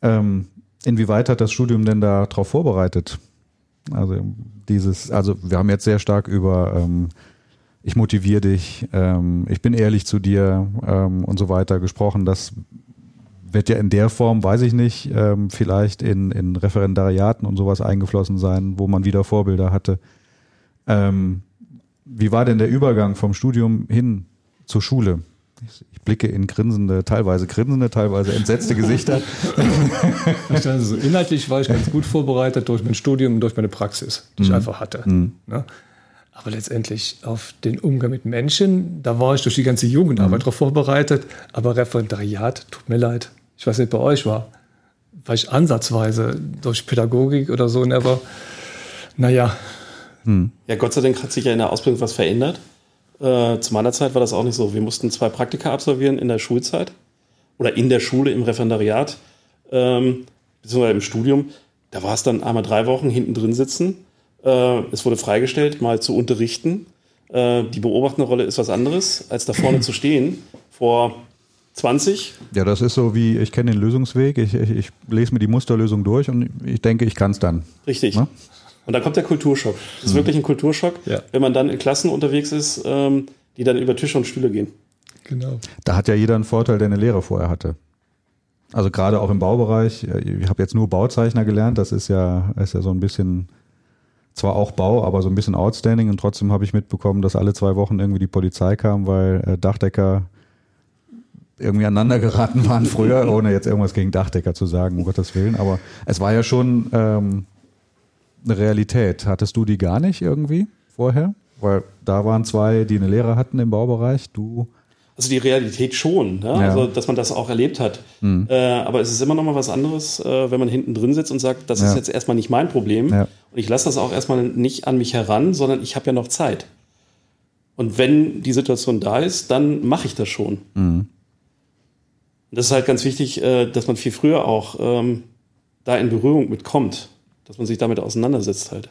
Speaker 1: ähm, Inwieweit hat das Studium denn da darauf vorbereitet? Also dieses, also wir haben jetzt sehr stark über ähm, ich motiviere dich, ähm, ich bin ehrlich zu dir ähm, und so weiter gesprochen. Das wird ja in der Form, weiß ich nicht, ähm, vielleicht in, in Referendariaten und sowas eingeflossen sein, wo man wieder Vorbilder hatte. Ähm, wie war denn der Übergang vom Studium hin zur Schule? Ich blicke in grinsende, teilweise grinsende, teilweise entsetzte Gesichter. [laughs]
Speaker 3: also inhaltlich war ich ganz gut vorbereitet durch mein Studium und durch meine Praxis, die ich einfach hatte. Ne? Aber letztendlich auf den Umgang mit Menschen, da war ich durch die ganze Jugendarbeit darauf vorbereitet. Aber Referendariat, tut mir leid, ich weiß nicht, bei euch war, war ich ansatzweise durch Pädagogik oder so, aber naja.
Speaker 4: Ja, Gott sei Dank hat sich ja in der Ausbildung was verändert. Äh, zu meiner Zeit war das auch nicht so. Wir mussten zwei Praktika absolvieren in der Schulzeit oder in der Schule im Referendariat, ähm, beziehungsweise im Studium. Da war es dann einmal drei Wochen hinten drin sitzen. Äh, es wurde freigestellt, mal zu unterrichten. Äh, die beobachtende Rolle ist was anderes, als da vorne zu stehen vor 20.
Speaker 1: Ja, das ist so wie, ich kenne den Lösungsweg, ich, ich, ich lese mir die Musterlösung durch und ich denke, ich kann es dann.
Speaker 4: Richtig.
Speaker 1: Ne?
Speaker 4: Und dann kommt der Kulturschock. Das ist wirklich ein Kulturschock,
Speaker 3: Ja.
Speaker 4: wenn man dann in Klassen unterwegs ist, ähm, die dann über Tische und Stühle gehen.
Speaker 3: Genau.
Speaker 1: Da hat ja jeder einen Vorteil, der eine Lehre vorher hatte. Also gerade auch im Baubereich. Ich habe jetzt nur Bauzeichner gelernt. Das ist ja, ist ja so ein bisschen, zwar auch Bau, aber so ein bisschen outstanding. Und trotzdem habe ich mitbekommen, dass alle zwei Wochen irgendwie die Polizei kam, weil äh, Dachdecker irgendwie aneinander geraten waren früher, [laughs] ohne jetzt irgendwas gegen Dachdecker zu sagen, um Gottes Willen. Aber es war ja schon ähm, eine Realität. Hattest du die gar nicht irgendwie vorher? Weil da waren zwei, die eine Lehre hatten im Baubereich. Du
Speaker 4: Also die Realität schon, ne?
Speaker 1: Ja.
Speaker 4: also dass man das auch erlebt hat. Äh, aber es ist immer noch mal was anderes, äh, wenn man hinten drin sitzt und sagt, das
Speaker 1: Ja.
Speaker 4: ist jetzt erstmal nicht mein Problem
Speaker 1: Ja.
Speaker 4: und ich lasse das auch erstmal nicht an mich heran, sondern ich habe ja noch Zeit. Und wenn die Situation da ist, dann mache ich das schon. Und das ist halt ganz wichtig, äh, dass man viel früher auch ähm, da in Berührung mitkommt, dass man sich damit auseinandersetzt halt.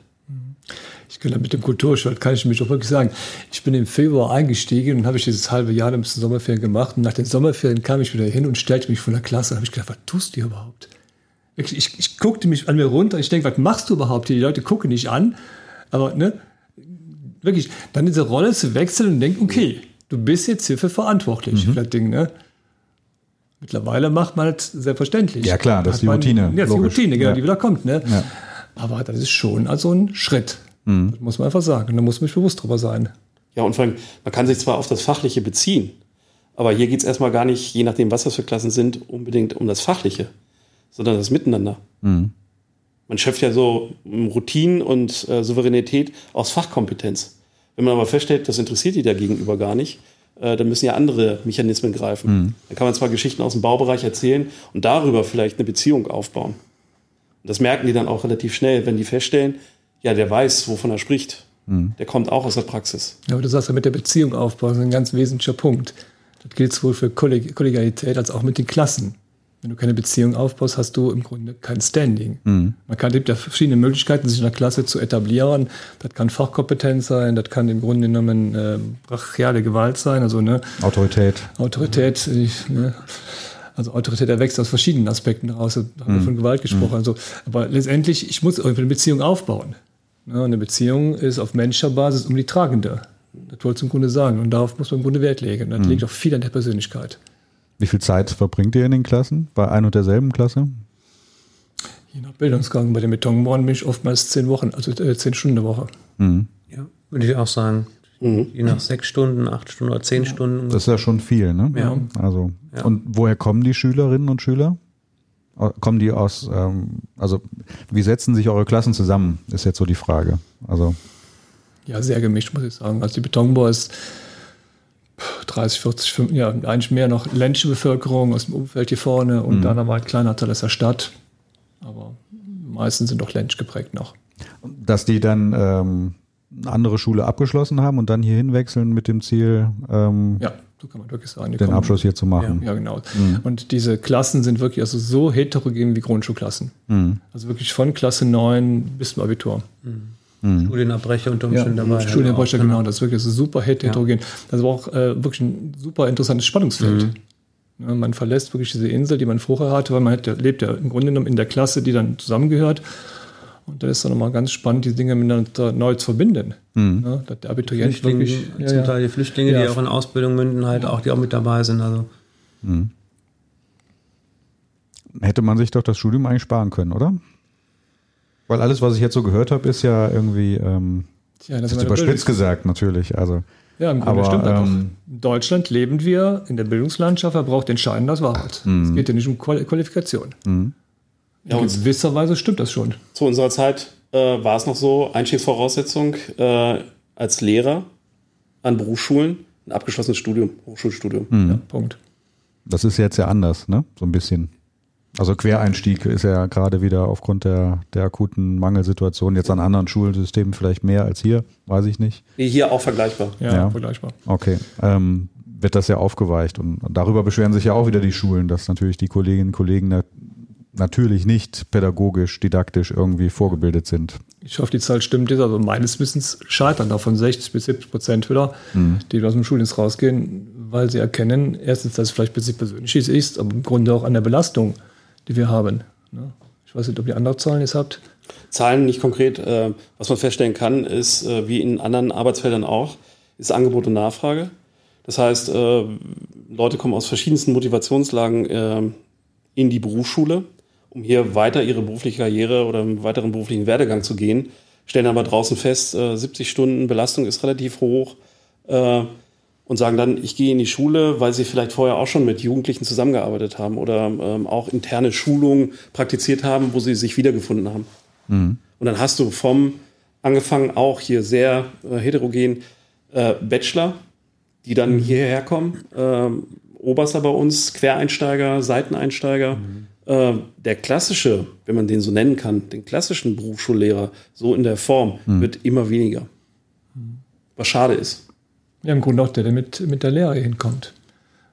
Speaker 3: Ich kann mit dem Kulturschwert, kann ich mich auch wirklich sagen. Ich bin im Februar eingestiegen und habe ich dieses halbe Jahr bis zum Sommerferien gemacht. Und nach den Sommerferien kam ich wieder hin und stellte mich vor der Klasse. Und habe ich gedacht, was tust du hier überhaupt? Ich, ich, ich guckte mich an mir runter. Ich denke, was machst du überhaupt hier? Die Leute gucken nicht an. Aber ne, wirklich, dann diese Rolle zu wechseln und denken, okay, du bist jetzt hierfür verantwortlich für das Ding. Ne? Mittlerweile macht man es selbstverständlich.
Speaker 1: Ja, klar, das ist die Routine,
Speaker 3: Ja, das ist die
Speaker 1: logisch.
Speaker 3: Routine, genau,
Speaker 1: Ja.
Speaker 3: die wieder kommt. Ne?
Speaker 1: Ja.
Speaker 3: Aber das ist schon also ein Schritt.
Speaker 1: Mhm.
Speaker 3: Das muss man einfach sagen. Da muss man sich bewusst drüber sein.
Speaker 4: Ja, und vor allem, man kann sich zwar auf das Fachliche beziehen, aber hier geht es erstmal gar nicht, je nachdem, was das für Klassen sind, unbedingt um das Fachliche, sondern das Miteinander.
Speaker 1: Mhm.
Speaker 4: Man schöpft ja so Routinen und äh, Souveränität aus Fachkompetenz. Wenn man aber feststellt, das interessiert die da gegenüber gar nicht, äh, dann müssen ja andere Mechanismen greifen. Dann kann man zwar Geschichten aus dem Baubereich erzählen und darüber vielleicht eine Beziehung aufbauen. Und das merken die dann auch relativ schnell, wenn die feststellen, ja, der weiß, wovon er spricht. Der kommt auch aus der Praxis.
Speaker 3: Ja, aber du sagst ja mit der Beziehung aufbauen, das ist ein ganz wesentlicher Punkt. Das gilt sowohl für Kolleg Kollegialität als auch mit den Klassen. Wenn du keine Beziehung aufbaust, hast du im Grunde kein Standing. Man kann, es gibt ja verschiedene Möglichkeiten, sich in der Klasse zu etablieren. Das kann Fachkompetenz sein, das kann im Grunde genommen äh, brachiale Gewalt sein, also ne,
Speaker 1: Autorität.
Speaker 3: Autorität, ich, ne, also Autorität erwächst aus verschiedenen Aspekten daraus. Da haben wir von Gewalt gesprochen. Also, aber letztendlich, ich muss irgendwie eine Beziehung aufbauen. Ja, eine Beziehung ist auf menschlicher Basis um die tragende. Das wollte ich im Grunde sagen. Und darauf muss man im Grunde Wert legen. Das liegt auch viel an der Persönlichkeit.
Speaker 1: Wie viel Zeit verbringt ihr in den Klassen? Bei ein und derselben Klasse?
Speaker 3: Je nach Bildungsgang. Bei den Betonbauern bin ich oftmals zehn Wochen, also äh, zehn Stunden der Woche.
Speaker 2: Ja, würde ich auch sagen. Je nach sechs Stunden, acht Stunden oder zehn Stunden.
Speaker 1: Das ist ja schon viel, ne?
Speaker 2: Ja.
Speaker 1: Also,
Speaker 2: Ja.
Speaker 1: und woher kommen die Schülerinnen und Schüler? Au- Kommen die aus, ähm, also wie setzen sich eure Klassen zusammen, ist jetzt so die Frage. Also,
Speaker 3: Ja, sehr gemischt, muss ich sagen. Also die Betonbauer ist 30, 40, 50, ja, eigentlich mehr noch ländliche Bevölkerung aus dem Umfeld hier vorne und dann aber halt kleiner Teil aus der Stadt. Aber meistens sind doch ländlich geprägt noch.
Speaker 1: dass die dann ähm, eine andere Schule abgeschlossen haben und dann hier hinwechseln mit dem Ziel, ähm,
Speaker 3: Ja, so kann man wirklich sagen.
Speaker 1: Den
Speaker 3: kommen-
Speaker 1: Abschluss hier zu machen.
Speaker 3: Ja, genau. Und diese Klassen sind wirklich also so heterogen wie Grundschulklassen. Also wirklich von Klasse 9 bis zum Abitur.
Speaker 2: Studienabbrecher unter Umständen dabei.
Speaker 3: Studienbräuche,
Speaker 2: Auch,
Speaker 3: genau. Das ist wirklich so super heterogen. Das war auch äh, wirklich ein super interessantes Spannungsfeld. Ja, man verlässt wirklich diese Insel, die man vorher hatte, weil man hat, ja- lebt ja im Grunde genommen in der Klasse, die dann zusammengehört. Und da ist dann nochmal ganz spannend, die Dinge miteinander neu zu verbinden. Ja, dass der Abiturient
Speaker 2: Flüchtlinge,
Speaker 3: wirklich. Ja,
Speaker 2: zum
Speaker 3: ja.
Speaker 2: Teil die Flüchtlinge,
Speaker 3: Ja.
Speaker 2: die auch in Ausbildung münden, halt auch, die auch mit dabei sind. Also
Speaker 1: Hätte man sich doch das Studium eigentlich sparen können, oder? Weil alles, was ich jetzt so gehört habe, ist ja irgendwie, ähm,
Speaker 3: Tja, das ist
Speaker 1: überspitzt gesagt natürlich. Also
Speaker 3: Ja, im Grunde
Speaker 1: Aber,
Speaker 3: stimmt das
Speaker 1: ähm.
Speaker 3: In Deutschland leben wir in der Bildungslandschaft, wer braucht entscheiden das Wahrheit.
Speaker 1: Mhm.
Speaker 3: Es geht ja nicht um Qual Qualifikation.
Speaker 4: Ja,
Speaker 3: In
Speaker 4: und
Speaker 3: gewisser Weise stimmt das schon.
Speaker 4: zu unserer Zeit äh, war es noch so, Einstiegsvoraussetzung äh, als Lehrer an Berufsschulen, ein abgeschlossenes Studium, Hochschulstudium.
Speaker 3: Ja, Punkt.
Speaker 1: Das ist jetzt ja anders, ne? So ein bisschen. Also Quereinstieg ist ja gerade wieder aufgrund der, der akuten Mangelsituation jetzt an anderen Schulsystemen vielleicht mehr als hier, weiß ich nicht.
Speaker 4: Hier auch vergleichbar.
Speaker 3: Ja,
Speaker 1: Ja.
Speaker 3: vergleichbar.
Speaker 1: Okay. Ähm, wird das ja aufgeweicht und darüber beschweren sich ja auch wieder die Schulen, dass natürlich die Kolleginnen und Kollegen natürlich nicht pädagogisch, didaktisch irgendwie vorgebildet sind.
Speaker 3: Ich hoffe, die Zahl stimmt jetzt. Also meines Wissens scheitern davon 60 bis 70 Prozent wieder,
Speaker 1: Mhm.
Speaker 3: die aus dem Schuldienst rausgehen, weil sie erkennen, erstens, dass es vielleicht ein bisschen persönlich ist, aber im Grunde auch an der Belastung, die wir haben. Ne? Ich weiß nicht, ob ihr andere Zahlen jetzt habt.
Speaker 4: Zahlen nicht konkret. Äh, was man feststellen kann, ist, äh, wie in anderen Arbeitsfeldern auch, ist Angebot und Nachfrage. Das heißt, äh, Leute kommen aus verschiedensten Motivationslagen in die Berufsschule, um hier weiter ihre berufliche Karriere oder einen weiteren beruflichen Werdegang zu gehen, stellen aber draußen fest, äh, 70 Stunden Belastung ist relativ hoch äh, und sagen dann, ich gehe in die Schule, weil sie vielleicht vorher auch schon mit Jugendlichen zusammengearbeitet haben oder ähm, auch interne Schulungen praktiziert haben, wo sie sich wiedergefunden haben. Und dann hast du vom angefangen auch hier sehr äh, heterogen äh, Bachelor, die dann hierher kommen, ähm, Oberster bei uns, Quereinsteiger, Seiteneinsteiger. Äh, der klassische, wenn man den so nennen kann, den klassischen Berufsschullehrer, so in der Form, wird immer weniger. Was schade ist.
Speaker 3: Ja, im Grunde auch der, der mit, mit der Lehre hinkommt.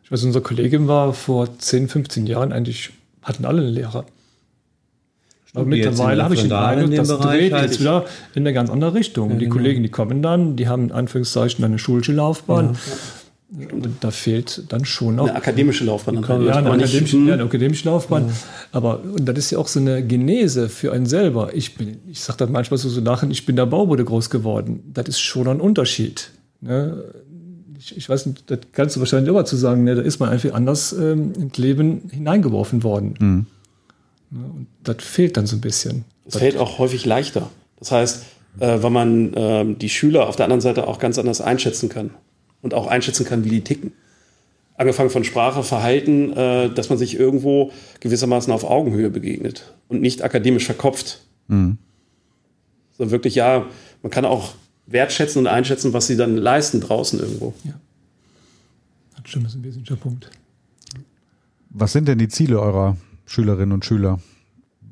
Speaker 3: Ich weiß, unsere Kollegin war vor 10, 15 Jahren eigentlich, hatten alle einen Lehrer. Aber mittlerweile habe ich den Eindruck, das
Speaker 2: Bereich
Speaker 3: dreht
Speaker 2: halt-
Speaker 3: jetzt wieder in eine ganz andere Richtung. die
Speaker 2: genau.
Speaker 3: Kollegen, die kommen dann, die haben in Anführungszeichen eine schulische Laufbahn. Und da fehlt dann schon noch
Speaker 4: Eine akademische Laufbahn.
Speaker 3: ja, eine
Speaker 4: Aber nicht-
Speaker 3: akademische,
Speaker 4: hm,
Speaker 3: ja, eine akademische Laufbahn. Aber und das ist ja auch so eine Genese für einen selber. Ich bin, ich sage das manchmal so, so nachher, ich bin der Baubude groß geworden. Das ist schon ein Unterschied. Ne? Ich, ich weiß nicht, das kannst du wahrscheinlich immer zu sagen, ne? da ist man einfach anders ähm, ins Leben hineingeworfen worden. Ne? Und das fehlt dann so ein bisschen.
Speaker 4: Es fällt auch häufig leichter. Das heißt, äh, weil man ähm, die Schüler auf der anderen Seite auch ganz anders einschätzen kann und auch einschätzen kann, wie die ticken. Angefangen von Sprache, Verhalten, äh, dass man sich irgendwo gewissermaßen auf Augenhöhe begegnet und nicht akademisch verkopft. Sondern wirklich, ja, man kann auch wertschätzen und einschätzen, was sie dann leisten draußen irgendwo.
Speaker 3: Das stimmt, das ist ein wesentlicher Punkt.
Speaker 1: Was sind denn die Ziele eurer Schülerinnen und Schüler?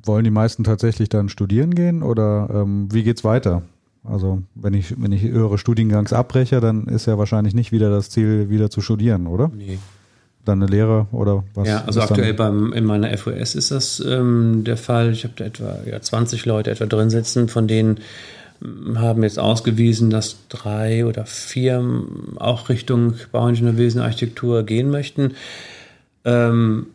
Speaker 1: Wollen die meisten tatsächlich dann studieren gehen oder ähm, wie geht's weiter? Also wenn ich, wenn ich höhere Studiengangs abbreche, dann ist ja wahrscheinlich nicht wieder das Ziel, wieder zu studieren, oder?
Speaker 2: Nee.
Speaker 1: Dann eine Lehre oder was?
Speaker 2: Ja, also aktuell beim, in meiner FOS ist das ähm, der Fall. Ich habe da etwa ja, 20 Leute etwa drin sitzen, von denen ähm, haben jetzt ausgewiesen, dass drei oder vier ähm, auch Richtung Bauingenieurwesen, Architektur gehen möchten. Ähm,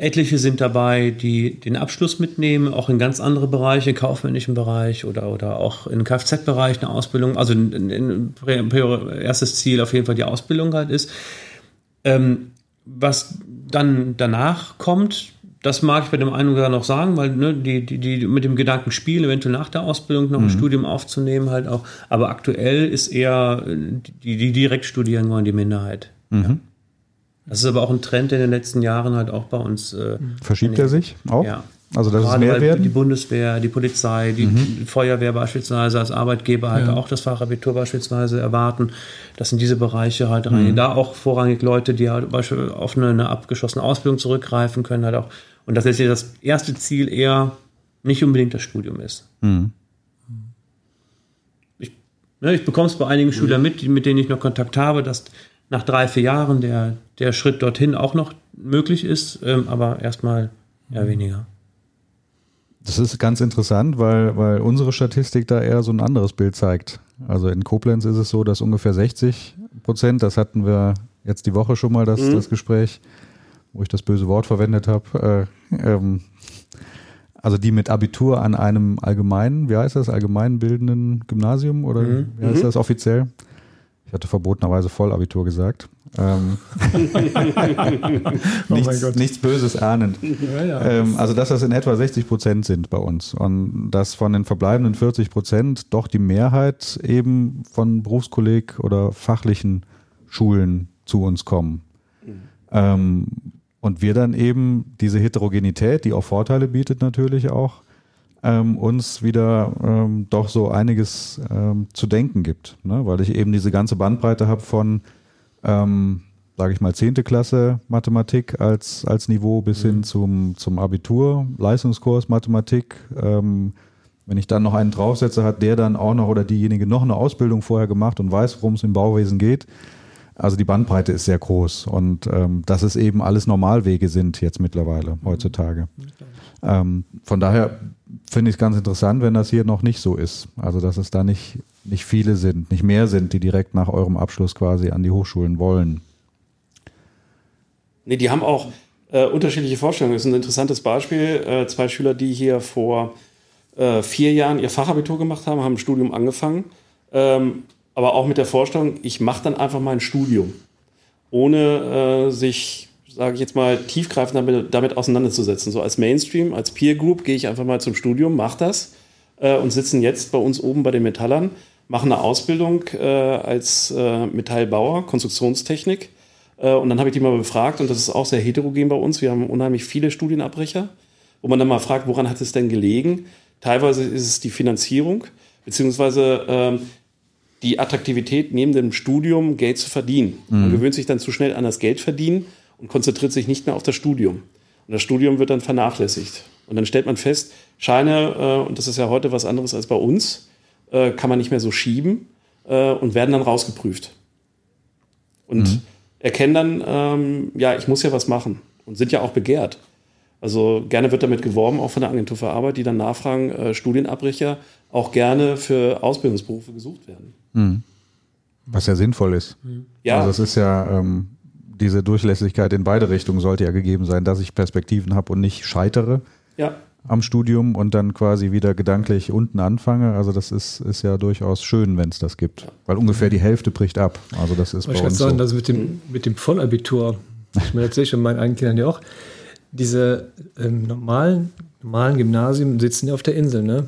Speaker 2: etliche sind dabei, die den Abschluss mitnehmen, auch in ganz andere Bereiche, kaufmännischen Bereich oder, oder auch in Kfz-Bereich eine Ausbildung. Also in, in, in, prior- erstes Ziel auf jeden Fall die Ausbildung halt ist. Ähm, was dann danach kommt, das mag ich bei dem einen oder anderen noch sagen, weil ne, die, die, die mit dem Gedanken spielen, eventuell nach der Ausbildung noch ein Studium aufzunehmen, halt auch. Aber aktuell ist eher äh, die, die direkt studieren wollen, die Minderheit. Ja. Das ist aber auch ein Trend, der in den letzten Jahren halt auch bei uns äh,
Speaker 1: Verschiebt er sich auch?
Speaker 2: ja.
Speaker 1: Also es
Speaker 2: Gerade
Speaker 1: mehr werden?
Speaker 2: die Bundeswehr, die Polizei, die die Feuerwehr beispielsweise als Arbeitgeber halt
Speaker 3: Ja.
Speaker 2: auch das Fachabitur beispielsweise erwarten. Das sind diese Bereiche halt rein. Da auch vorrangig Leute, die halt beispielsweise auf eine, eine abgeschlossene Ausbildung zurückgreifen können halt auch. Und dass jetzt das erste Ziel eher nicht unbedingt das Studium ist. Ich, ne, ich bekomme es bei einigen Schülern mit, die- mit denen ich noch Kontakt habe, dass nach drei, vier Jahren der, der Schritt dorthin auch noch möglich ist, ähm, aber erstmal eher weniger.
Speaker 1: Das ist ganz interessant, weil, weil unsere Statistik da eher so ein anderes Bild zeigt. Also in Koblenz ist es so, dass ungefähr 60 Prozent, das hatten wir jetzt die Woche schon mal, das, das Gespräch, wo ich das böse Wort verwendet habe, äh, ähm, also die mit Abitur an einem allgemeinen, wie heißt das, allgemeinbildenden Gymnasium oder wie heißt das offiziell? Ich hatte verbotenerweise Vollabitur gesagt. Ähm, [laughs]
Speaker 3: Oh
Speaker 1: nichts, nichts Böses ahnend.
Speaker 3: Ja, ja.
Speaker 1: Ähm, also, dass das in etwa 60 Prozent sind bei uns und dass von den verbleibenden 40 Prozent doch die Mehrheit eben von Berufskolleg oder fachlichen Schulen zu uns kommen. Ähm, und wir dann eben diese Heterogenität, die auch Vorteile bietet natürlich auch, ähm, uns wieder ähm, doch so einiges ähm, zu denken gibt, ne? weil ich eben diese ganze Bandbreite habe von, ähm, sage ich mal, zehnte Klasse Mathematik als, als Niveau bis hin zum, zum Abitur, Leistungskurs Mathematik. Ähm, wenn ich dann noch einen draufsetze, hat der dann auch noch oder diejenige noch eine Ausbildung vorher gemacht und weiß, worum es im Bauwesen geht. Also die Bandbreite ist sehr groß und ähm, dass es eben alles Normalwege sind jetzt mittlerweile heutzutage. Ähm, von daher finde ich es ganz interessant, wenn das hier noch nicht so ist. Also dass es da nicht, nicht viele sind, nicht mehr sind, die direkt nach eurem Abschluss quasi an die Hochschulen wollen.
Speaker 4: Nee, die haben auch äh, unterschiedliche Vorstellungen. Das ist ein interessantes Beispiel. Äh, zwei Schüler, die hier vor äh, vier Jahren ihr Fachabitur gemacht haben, haben ein Studium angefangen. Ähm, aber auch mit der Vorstellung, ich mache dann einfach mal ein Studium, ohne äh, sich, sage ich jetzt mal, tiefgreifend damit, damit auseinanderzusetzen. So als Mainstream, als Peer Group gehe ich einfach mal zum Studium, mache das äh, und sitzen jetzt bei uns oben bei den Metallern, machen eine Ausbildung äh, als äh, Metallbauer, Konstruktionstechnik. Äh, und dann habe ich die mal befragt und das ist auch sehr heterogen bei uns. Wir haben unheimlich viele Studienabbrecher, wo man dann mal fragt, woran hat es denn gelegen? Teilweise ist es die Finanzierung, beziehungsweise ähm, die Attraktivität neben dem Studium Geld zu verdienen. Man gewöhnt sich dann zu schnell an das Geld verdienen und konzentriert sich nicht mehr auf das Studium. Und das Studium wird dann vernachlässigt. Und dann stellt man fest, Scheine, äh, und das ist ja heute was anderes als bei uns, äh, kann man nicht mehr so schieben äh, und werden dann rausgeprüft. Und erkennen dann, ähm, ja, ich muss ja was machen und sind ja auch begehrt. Also gerne wird damit geworben, auch von der Agentur für Arbeit, die dann nachfragen, äh, Studienabbrecher auch gerne für Ausbildungsberufe gesucht werden.
Speaker 1: Was ja sinnvoll ist.
Speaker 4: Ja,
Speaker 1: Also es ist ja, ähm, diese Durchlässigkeit in beide Richtungen sollte ja gegeben sein, dass ich Perspektiven habe und nicht scheitere
Speaker 4: ja,
Speaker 1: am Studium und dann quasi wieder gedanklich unten anfange. Also das ist, ist ja durchaus schön, wenn es das gibt. Weil ungefähr die Hälfte bricht ab. Also das ist
Speaker 3: ich
Speaker 1: bei
Speaker 3: kann
Speaker 1: uns
Speaker 3: sagen,
Speaker 1: so.
Speaker 3: dass mit dem, mit dem Vollabitur, ich meine, erzähle ich schon meinen eigenen Kindern ja auch, diese ähm, normalen, normalen Gymnasien sitzen ja auf der Insel, ne?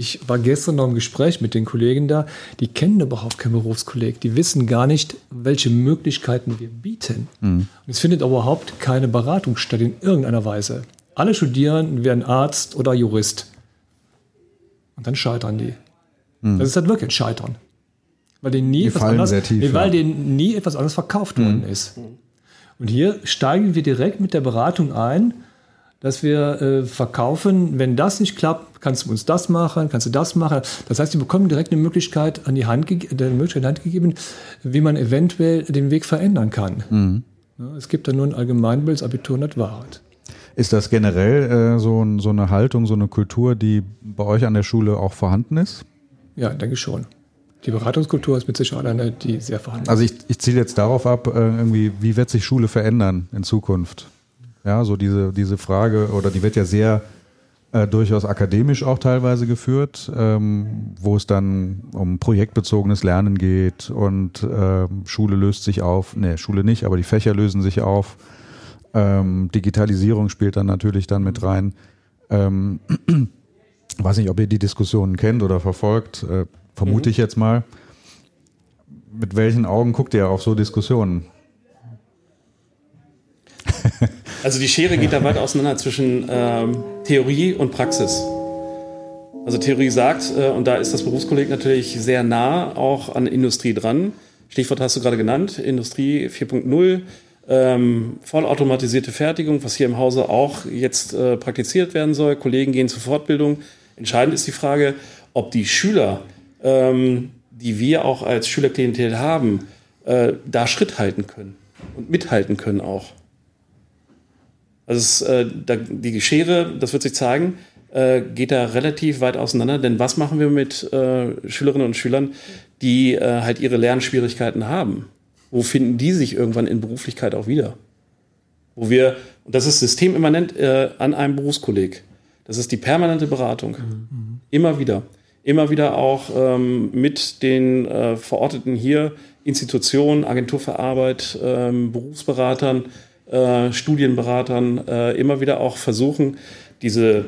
Speaker 3: Ich war gestern noch im Gespräch mit den Kollegen da, die kennen überhaupt kein Berufskolleg, die wissen gar nicht, welche Möglichkeiten wir bieten. Und es findet überhaupt keine Beratung statt in irgendeiner Weise. Alle Studierenden werden Arzt oder Jurist. Und dann scheitern die. Das ist halt wirklich ein Scheitern. Weil denen nie,
Speaker 1: Die
Speaker 3: etwas anderes,
Speaker 1: tief,
Speaker 3: nee, weil
Speaker 1: ja.
Speaker 3: denen nie etwas anderes verkauft worden ist. Und hier steigen wir direkt mit der Beratung ein, dass wir äh, verkaufen, wenn das nicht klappt, kannst du uns das machen, kannst du das machen. Das heißt, sie bekommen direkt eine Möglichkeit an die Hand, eine Möglichkeit in die Hand gegeben, wie man eventuell den Weg verändern kann. Ja, es gibt da nur ein Allgemeinbild, das Abitur nicht Wahrheit.
Speaker 1: Ist das generell äh, so, so eine Haltung, so eine Kultur, die bei euch an der Schule auch vorhanden ist?
Speaker 3: Ja, denke ich schon. Die Beratungskultur ist mit Sicherheit eine, die sehr vorhanden ist.
Speaker 1: Also ich, ich ziele jetzt darauf ab, äh, irgendwie, wie wird sich Schule verändern in Zukunft? Ja, so diese, diese Frage, oder die wird ja sehr äh, durchaus akademisch auch teilweise geführt, ähm, wo es dann um projektbezogenes Lernen geht und ähm, Schule löst sich auf, nee, Schule nicht, aber die Fächer lösen sich auf. Ähm, Digitalisierung spielt dann natürlich dann mit rein. Ähm, [clears throat] weiß nicht, ob ihr die Diskussionen kennt oder verfolgt, äh, vermute ich jetzt mal. Mit welchen Augen guckt ihr auf so Diskussionen? [laughs]
Speaker 4: Also die Schere geht da weit auseinander zwischen ähm, Theorie und Praxis. Also Theorie sagt, äh, und da ist das Berufskolleg natürlich sehr nah auch an Industrie dran. Stichwort hast du gerade genannt, Industrie 4.0, ähm, vollautomatisierte Fertigung, was hier im Hause auch jetzt äh, praktiziert werden soll. Kollegen gehen zur Fortbildung. Entscheidend ist die Frage, ob die Schüler, ähm, die wir auch als Schülerklientel haben, äh, da Schritt halten können und mithalten können auch. Also es, äh, da, die Schere, das wird sich zeigen, äh, geht da relativ weit auseinander. Denn was machen wir mit äh, Schülerinnen und Schülern, die äh, halt ihre Lernschwierigkeiten haben? Wo finden die sich irgendwann in Beruflichkeit auch wieder? Wo wir, und das ist systemimmanent äh, an einem Berufskolleg, das ist die permanente Beratung. Immer wieder. immer wieder auch ähm, mit den äh, Verorteten hier, Institutionen, Agentur für Arbeit, ähm, Berufsberatern, äh, Studienberatern, äh, immer wieder auch versuchen, diese,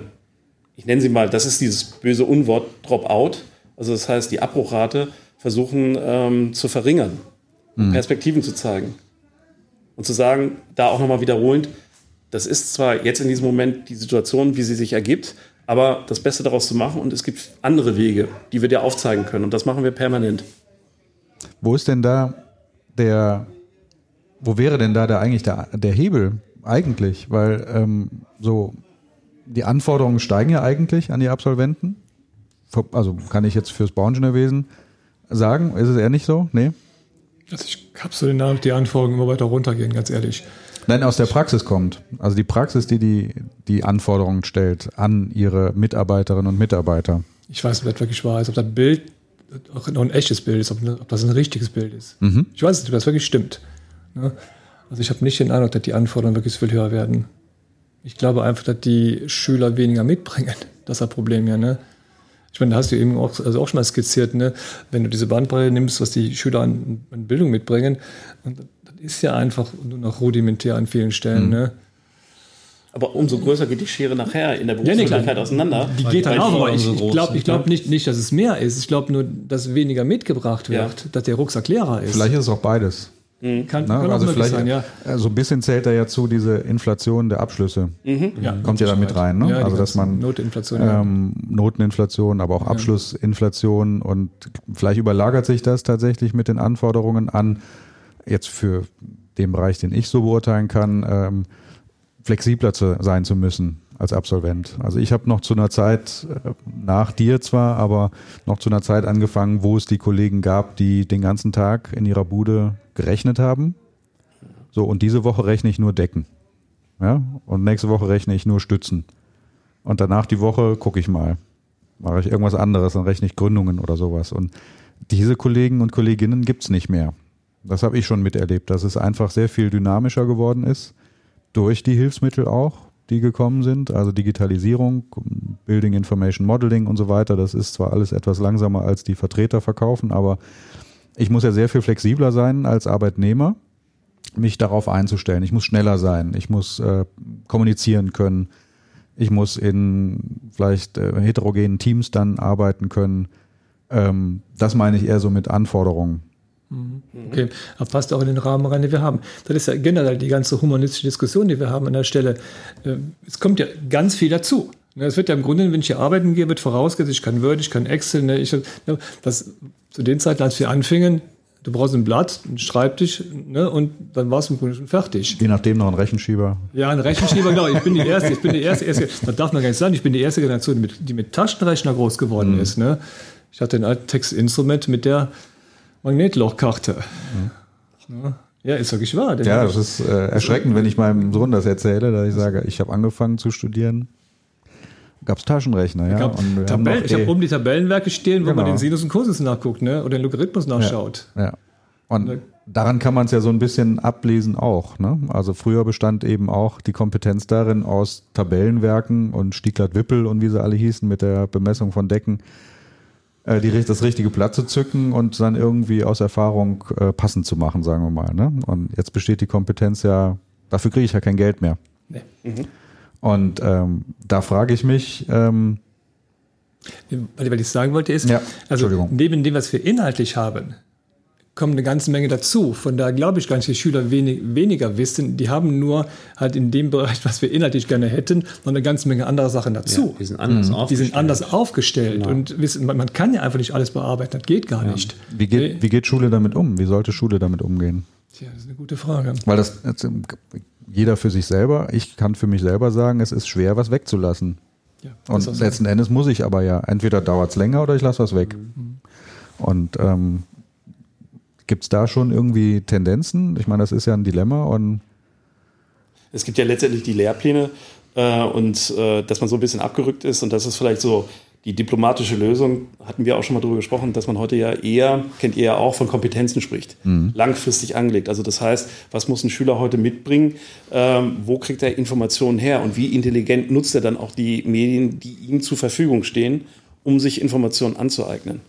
Speaker 4: ich nenne sie mal, das ist dieses böse Unwort, Dropout, also das heißt die Abbruchrate, versuchen ähm, zu verringern, mhm. Perspektiven zu zeigen. Und zu sagen, da auch nochmal wiederholend, das ist zwar jetzt in diesem Moment die Situation, wie sie sich ergibt, aber das Beste daraus zu machen und es gibt andere Wege, die wir dir aufzeigen können und das machen wir permanent.
Speaker 1: Wo ist denn da der, wo wäre denn da der eigentlich der, der Hebel eigentlich? Weil ähm, so die Anforderungen steigen ja eigentlich an die Absolventen. Also kann ich jetzt fürs Bauingenieurwesen sagen, ist es eher nicht so? Nee?
Speaker 3: Also ich habe so den Eindruck, die Anforderungen immer weiter runtergehen, ganz ehrlich.
Speaker 1: Nein, aus der Praxis kommt. Also die Praxis, die die, die Anforderungen stellt an ihre Mitarbeiterinnen und Mitarbeiter.
Speaker 3: Ich weiß nicht wirklich wahr ist, ob das Bild auch noch ein echtes Bild ist, ob, ob das ein richtiges Bild ist. Mhm. Ich weiß nicht, ob das wirklich stimmt. Ne? Also ich habe nicht den Eindruck, dass die Anforderungen wirklich viel höher werden. Ich glaube einfach, dass die Schüler weniger mitbringen. [laughs] Das ist das Problem ja. Ne? Ich meine, da hast du eben auch, also auch schon mal skizziert, ne? wenn du diese Bandbreite nimmst, was die Schüler an, an Bildung mitbringen, und das ist ja einfach nur noch rudimentär an vielen Stellen. Mhm. Ne?
Speaker 4: Aber umso größer geht die Schere nachher in der Berufswirklichkeit ja, nee, auseinander.
Speaker 3: Die geht dann auch, aber ich, ich glaube ich glaub nicht, nicht, dass es mehr ist. Ich glaube nur, dass weniger mitgebracht wird, ja. dass der Rucksack leerer ist.
Speaker 1: Vielleicht ist es auch beides.
Speaker 3: Mhm. Kann, Na, kann
Speaker 1: also vielleicht sein, ja. So also ein bisschen zählt da ja zu diese Inflation der Abschlüsse. Mhm. Ja, Kommt ja da mit rein, ne? Ja, also dass man
Speaker 3: Notinflation,
Speaker 1: ähm, Noteninflation, aber auch Abschlussinflation und vielleicht überlagert sich das tatsächlich mit den Anforderungen an jetzt für den Bereich, den ich so beurteilen kann, ähm, flexibler zu sein zu müssen als Absolvent. Also ich habe noch zu einer Zeit, äh, nach dir zwar, aber noch zu einer Zeit angefangen, wo es die Kollegen gab, die den ganzen Tag in ihrer Bude gerechnet haben. So, und diese Woche rechne ich nur Decken. Ja, und nächste Woche rechne ich nur Stützen. Und danach die Woche gucke ich mal. Mache ich irgendwas anderes, dann rechne ich Gründungen oder sowas. Und diese Kollegen und Kolleginnen gibt's nicht mehr. Das habe ich schon miterlebt, dass es einfach sehr viel dynamischer geworden ist durch die Hilfsmittel auch, die gekommen sind, also Digitalisierung, Building Information Modeling und so weiter. Das ist zwar alles etwas langsamer als die Vertreter verkaufen, aber ich muss ja sehr viel flexibler sein als Arbeitnehmer, mich darauf einzustellen. Ich muss schneller sein, ich muss äh, kommunizieren können, ich muss in vielleicht äh, heterogenen Teams dann arbeiten können. Ähm, das meine ich eher so mit Anforderungen.
Speaker 3: Mhm. Okay, aber passt auch in den Rahmen rein, den wir haben. Das ist ja generell die ganze humanistische Diskussion, die wir haben an der Stelle. Äh, es kommt ja ganz viel dazu. Ne, es wird ja im Grunde, wenn ich hier arbeiten gehe, wird vorausgesetzt, ich kann Word, ich kann Excel. Ne, ich, das, zu den Zeiten, als wir anfingen, du brauchst ein Blatt, einen Schreibtisch ne, und dann war es im Grunde schon fertig.
Speaker 1: Je nachdem noch ein Rechenschieber.
Speaker 3: Ja, ein Rechenschieber, genau. Ich bin die erste, ich bin die erste, erste das darf man gar nicht sagen, ich bin die erste Generation, die mit, die mit Taschenrechner groß geworden mhm. ist. Ne? Ich hatte ein altes Textinstrument mit der Magnetlochkarte. Mhm. Ja, ist wirklich wahr.
Speaker 1: Ja, das ist äh, erschreckend, wenn ich meinem Sohn das erzähle, dass ich sage, ich habe angefangen zu studieren. Gab es Taschenrechner, ja.
Speaker 3: Und Tabellen, ich habe oben die Tabellenwerke stehen, wo genau. man den Sinus und Cosinus nachguckt, ne? Oder den Logarithmus nachschaut.
Speaker 1: Ja. ja. Und daran kann man es ja so ein bisschen ablesen auch. Ne? Also früher bestand eben auch die Kompetenz darin, aus Tabellenwerken und Stiegler-Wippel und wie sie alle hießen, mit der Bemessung von Decken die, das richtige Blatt zu zücken und dann irgendwie aus Erfahrung äh, passend zu machen, sagen wir mal. Ne? Und jetzt besteht die Kompetenz ja, dafür kriege ich ja kein Geld mehr. Nee. Mhm. Und ähm, da frage ich mich, ähm,
Speaker 3: weil ich sagen wollte, ist, ja, also neben dem, was wir inhaltlich haben, kommt eine ganze Menge dazu. Von daher glaube ich gar nicht, dass die Schüler wenig, weniger wissen. Die haben nur halt in dem Bereich, was wir inhaltlich gerne hätten, noch eine ganze Menge andere Sachen dazu. Ja,
Speaker 2: die sind anders mhm.
Speaker 3: aufgestellt. Die sind anders aufgestellt. Genau. Und wissen, man, man, kann ja einfach nicht alles bearbeiten. Das geht gar ja. nicht.
Speaker 1: Wie geht, wie geht Schule damit um? Wie sollte Schule damit umgehen?
Speaker 3: Tja, das ist eine gute Frage.
Speaker 1: Weil das jeder für sich selber, ich kann für mich selber sagen, es ist schwer, was wegzulassen. Ja, und letzten Endes muss ich aber ja, entweder dauert es länger oder ich lasse was weg. Mhm. Und ähm, Gibt es da schon irgendwie Tendenzen? Ich meine, das ist ja ein Dilemma und
Speaker 4: es gibt ja letztendlich die Lehrpläne äh, und äh, dass man so ein bisschen abgerückt ist und das ist vielleicht so die diplomatische Lösung, hatten wir auch schon mal drüber gesprochen, dass man heute ja eher, kennt ihr ja auch, von Kompetenzen spricht, mhm. langfristig angelegt. Also das heißt, was muss ein Schüler heute mitbringen, ähm, wo kriegt er Informationen her und wie intelligent nutzt er dann auch die Medien, die ihm zur Verfügung stehen, um sich Informationen anzueignen.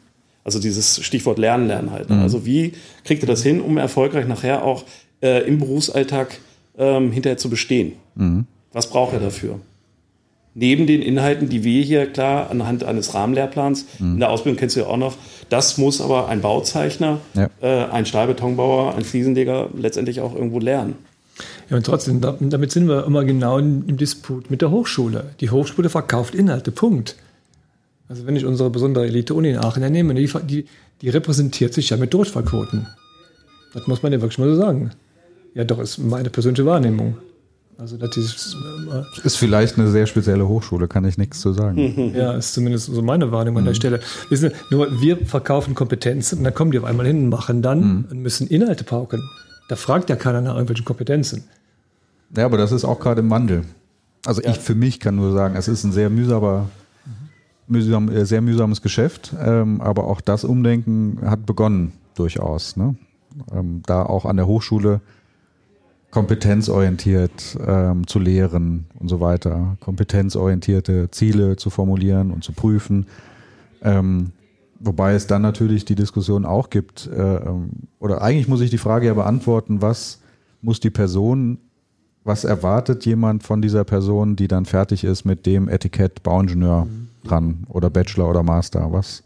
Speaker 4: Also dieses Stichwort Lernen, Lernen halt. Ne? Also wie kriegt ihr das hin, um erfolgreich nachher auch äh, im Berufsalltag ähm, hinterher zu bestehen? Was braucht er dafür? Neben den Inhalten, die wir hier klar anhand eines Rahmenlehrplans, in der Ausbildung kennst du ja auch noch, das muss aber ein Bauzeichner,
Speaker 1: Ja.
Speaker 4: äh, ein Stahlbetonbauer, ein Fliesenleger letztendlich auch irgendwo lernen.
Speaker 3: Ja, und trotzdem, da- damit sind wir immer genau im im Disput mit der Hochschule. Die Hochschule verkauft Inhalte, Punkt. Also wenn ich unsere besondere Elite-Uni in Aachen nehme, die, die, die repräsentiert sich ja mit Durchfallquoten. Das muss man ja wirklich mal so sagen. Ja, doch, ist meine persönliche Wahrnehmung. Also das ist, äh,
Speaker 1: Ist vielleicht eine sehr spezielle Hochschule, kann ich nichts zu sagen. [laughs]
Speaker 3: ja, ist zumindest so meine Wahrnehmung an der Stelle. Wissen Sie, nur wir verkaufen Kompetenzen und dann kommen die auf einmal hin und machen dann und müssen Inhalte pauken. Da fragt ja keiner nach irgendwelchen Kompetenzen.
Speaker 1: Ja, aber das ist auch gerade im Wandel. Also ich für mich kann nur sagen, es ist ein sehr mühsamer, mühsam, äh, sehr mühsames Geschäft, ähm, aber auch das Umdenken hat begonnen durchaus. Ne? Ähm, da auch an der Hochschule kompetenzorientiert ähm, zu lehren und so weiter, kompetenzorientierte Ziele zu formulieren und zu prüfen. Ähm, wobei es dann natürlich die Diskussion auch gibt, äh, ähm, oder eigentlich muss ich die Frage ja beantworten, was muss die Person was erwartet jemand von dieser Person, die dann fertig ist mit dem Etikett Bauingenieur dran oder Bachelor oder Master? Was,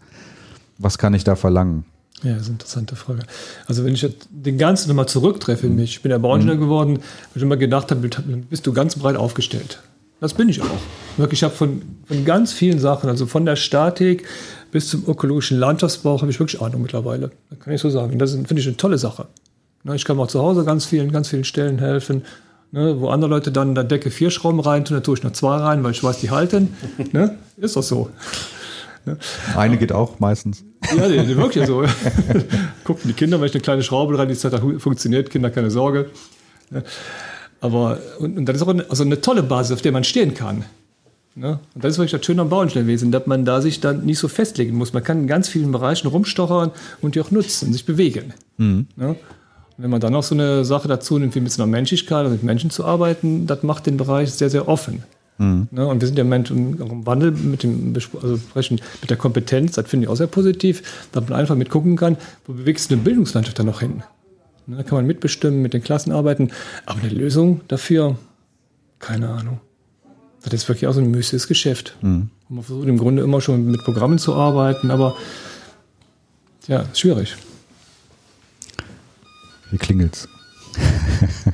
Speaker 1: was kann ich da verlangen?
Speaker 3: Ja, das ist eine interessante Frage. Also wenn ich jetzt den Ganzen nochmal zurücktreffe mich, ich bin ja Bauingenieur geworden, weil ich immer gedacht habe, bist du ganz breit aufgestellt. Das bin ich auch. Wirklich, ich habe von, von ganz vielen Sachen, also von der Statik bis zum ökologischen Landschaftsbau, habe ich wirklich Ahnung mittlerweile. Das kann ich so sagen. Das finde ich eine tolle Sache. Ich kann auch zu Hause ganz vielen, ganz vielen Stellen helfen. Ne, wo andere Leute dann in der Decke vier Schrauben rein tun, da tue ich nur zwei rein, weil ich weiß, die halten. [laughs] Ne? Ist doch so.
Speaker 1: Eine geht auch meistens.
Speaker 3: Ja, die, die wirklich so. [laughs] [laughs] Gucken die Kinder, wenn ich eine kleine Schraube rein, die das funktioniert, Kinder, keine Sorge. Ja. Aber, und, und das ist auch eine, also eine tolle Basis, auf der man stehen kann. Ne? Und das ist wirklich das Schöne am Bauingenieurwesen, dass man da sich dann nicht so festlegen muss. Man kann in ganz vielen Bereichen rumstochern und die auch nutzen, sich bewegen. Ne? Und wenn man dann noch so eine Sache dazu nimmt, wie mit so einer Menschlichkeit, also mit Menschen zu arbeiten, das macht den Bereich sehr, sehr offen. Ne? Und wir sind ja Menschen auch im Wandel mit dem Bespr- also sprechen mit der Kompetenz, das finde ich auch sehr positiv, dass man einfach mitgucken kann, wo bewegt sich eine Bildungslandschaft dann noch hin. Ne? Da kann man mitbestimmen, mit den Klassen arbeiten, aber eine Lösung dafür, keine Ahnung. Das ist wirklich auch so ein müßiges Geschäft. Und man versucht im Grunde immer schon mit Programmen zu arbeiten, aber ja, schwierig.
Speaker 1: Wie klingelt's? [laughs]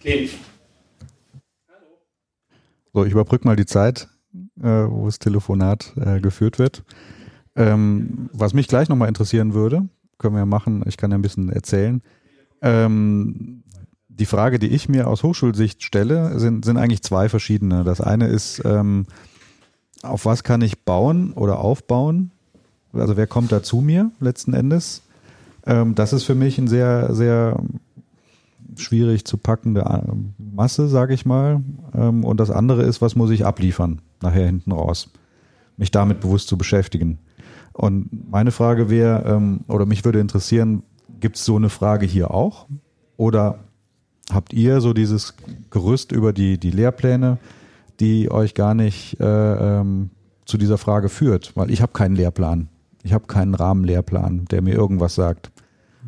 Speaker 4: Clean.
Speaker 1: So, ich überbrücke mal die Zeit, äh, wo das Telefonat äh, geführt wird. Ähm, was mich gleich nochmal interessieren würde, können wir ja machen, ich kann ja ein bisschen erzählen. Ähm, die Frage, die ich mir aus Hochschulsicht stelle, sind, sind eigentlich zwei verschiedene. Das eine ist, ähm, auf was kann ich bauen oder aufbauen? Also wer kommt da zu mir letzten Endes? Ähm, das ist für mich ein sehr, sehr schwierig zu packende äh, Masse, sage ich mal. Ähm, Und das andere ist, was muss ich abliefern, nachher hinten raus. Mich damit bewusst zu beschäftigen. Und meine Frage wäre, ähm, oder mich würde interessieren, gibt es so eine Frage hier auch? Oder habt ihr so dieses Gerüst über die, die Lehrpläne, die euch gar nicht äh, ähm, zu dieser Frage führt? Weil ich habe keinen Lehrplan. Ich habe keinen Rahmenlehrplan, der mir irgendwas sagt.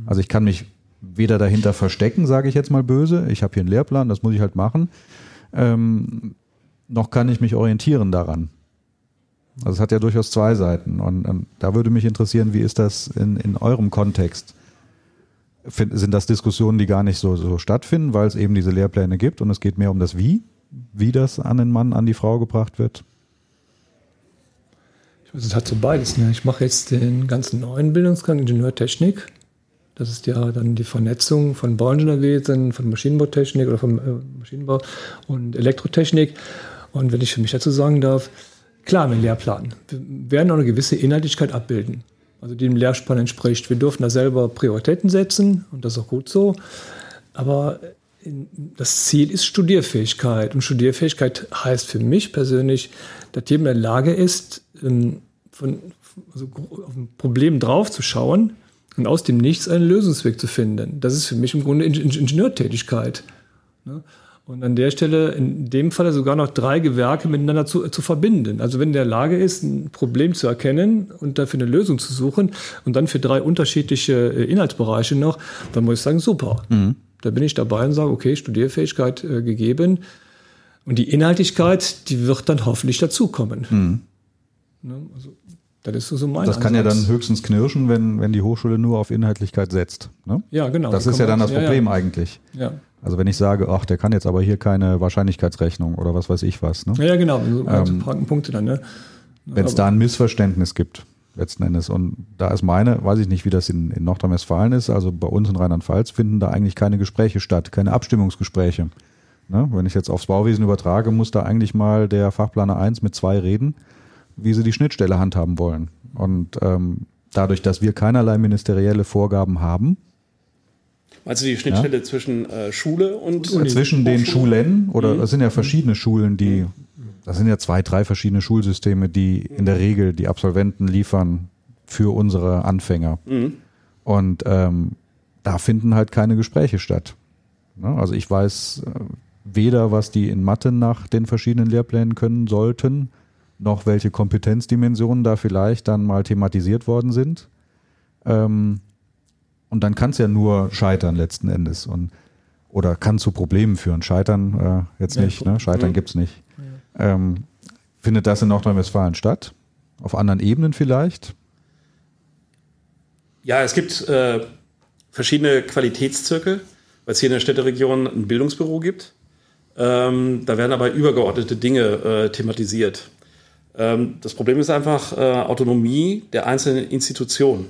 Speaker 1: Also ich kann mich weder dahinter verstecken, sage ich jetzt mal böse. Ich habe hier einen Lehrplan, das muss ich halt machen. Ähm, noch kann ich mich orientieren daran. Also es hat ja durchaus zwei Seiten. Und, ähm, da würde mich interessieren, wie ist das in, in eurem Kontext? Fin- Sind das Diskussionen, die gar nicht so, so stattfinden, weil es eben diese Lehrpläne gibt und es geht mehr um das Wie, wie das an den Mann, an die Frau gebracht wird?
Speaker 3: Also es hat so beides. Ne? Ich mache jetzt den ganzen neuen Bildungsgang Ingenieurtechnik. Das ist ja dann die Vernetzung von Bauingenieurwesen, von Maschinenbautechnik oder vom äh, Maschinenbau und Elektrotechnik. Und wenn ich für mich dazu sagen darf, klar, mit Lehrplan. Wir werden auch eine gewisse Inhaltlichkeit abbilden, also die dem Lehrplan entspricht. Wir dürfen da selber Prioritäten setzen und das ist auch gut so. Aber in- das Ziel ist Studierfähigkeit. Und Studierfähigkeit heißt für mich persönlich, dass jemand in der Lage ist, ähm, von, also auf ein Problem draufzuschauen und aus dem Nichts einen Lösungsweg zu finden. Das ist für mich im Grunde Ing- Ing- Ingenieurtätigkeit. Ne? Und an der Stelle in dem Falle sogar noch drei Gewerke miteinander zu, zu verbinden. Also wenn der Lage ist, ein Problem zu erkennen und dafür eine Lösung zu suchen und dann für drei unterschiedliche äh, Inhaltsbereiche noch, dann muss ich sagen, super. Mhm. Da bin ich dabei und sage, okay, Studierfähigkeit äh, gegeben. Und die Inhaltlichkeit, die wird dann hoffentlich dazukommen. Mhm.
Speaker 1: Ne? Also, das ist so, mein Das kann Ansatz. ja dann höchstens knirschen, wenn, wenn die Hochschule nur auf Inhaltlichkeit setzt. Ne?
Speaker 3: Ja, genau.
Speaker 1: Das ist ja dann das Problem ja, eigentlich. Ja. Also wenn ich sage, ach, der kann jetzt aber hier keine Wahrscheinlichkeitsrechnung oder was weiß ich was. Ne?
Speaker 3: Ja, genau. Also ähm, Punkte dann. Ne?
Speaker 1: Wenn es da ein Missverständnis gibt, letzten Endes. Und da ist meine, weiß ich nicht, wie das in, in Nordrhein-Westfalen ist, also bei uns in Rheinland-Pfalz finden da eigentlich keine Gespräche statt, keine Abstimmungsgespräche. Ne? Wenn ich jetzt aufs Bauwesen übertrage, muss da eigentlich mal der Fachplaner 1 mit zwei reden wie sie die Schnittstelle handhaben wollen. Und ähm, dadurch, dass wir keinerlei ministerielle Vorgaben haben.
Speaker 4: Also die Schnittstelle ja? zwischen äh, Schule und
Speaker 1: Uni. Zwischen den Schulen oder mhm. es sind ja verschiedene Schulen, die, mhm. das sind ja zwei, drei verschiedene Schulsysteme, die in der Regel die Absolventen liefern für unsere Anfänger. Mhm. Und ähm, da finden halt keine Gespräche statt. Ne? Also ich weiß äh, weder, was die in Mathe nach den verschiedenen Lehrplänen können sollten, noch welche Kompetenzdimensionen da vielleicht dann mal thematisiert worden sind. Ähm, und dann kann es ja nur scheitern letzten Endes und oder kann zu Problemen führen. Scheitern äh, jetzt nicht, ne? Scheitern mhm. gibt's nicht. Ja. Ähm, findet das in Nordrhein-Westfalen statt? Auf anderen Ebenen vielleicht?
Speaker 4: Ja, es gibt äh, verschiedene Qualitätszirkel, weil es hier in der Städteregion ein Bildungsbüro gibt. Ähm, da werden aber übergeordnete Dinge äh, thematisiert. Ähm, das Problem ist einfach äh, Autonomie der einzelnen Institutionen.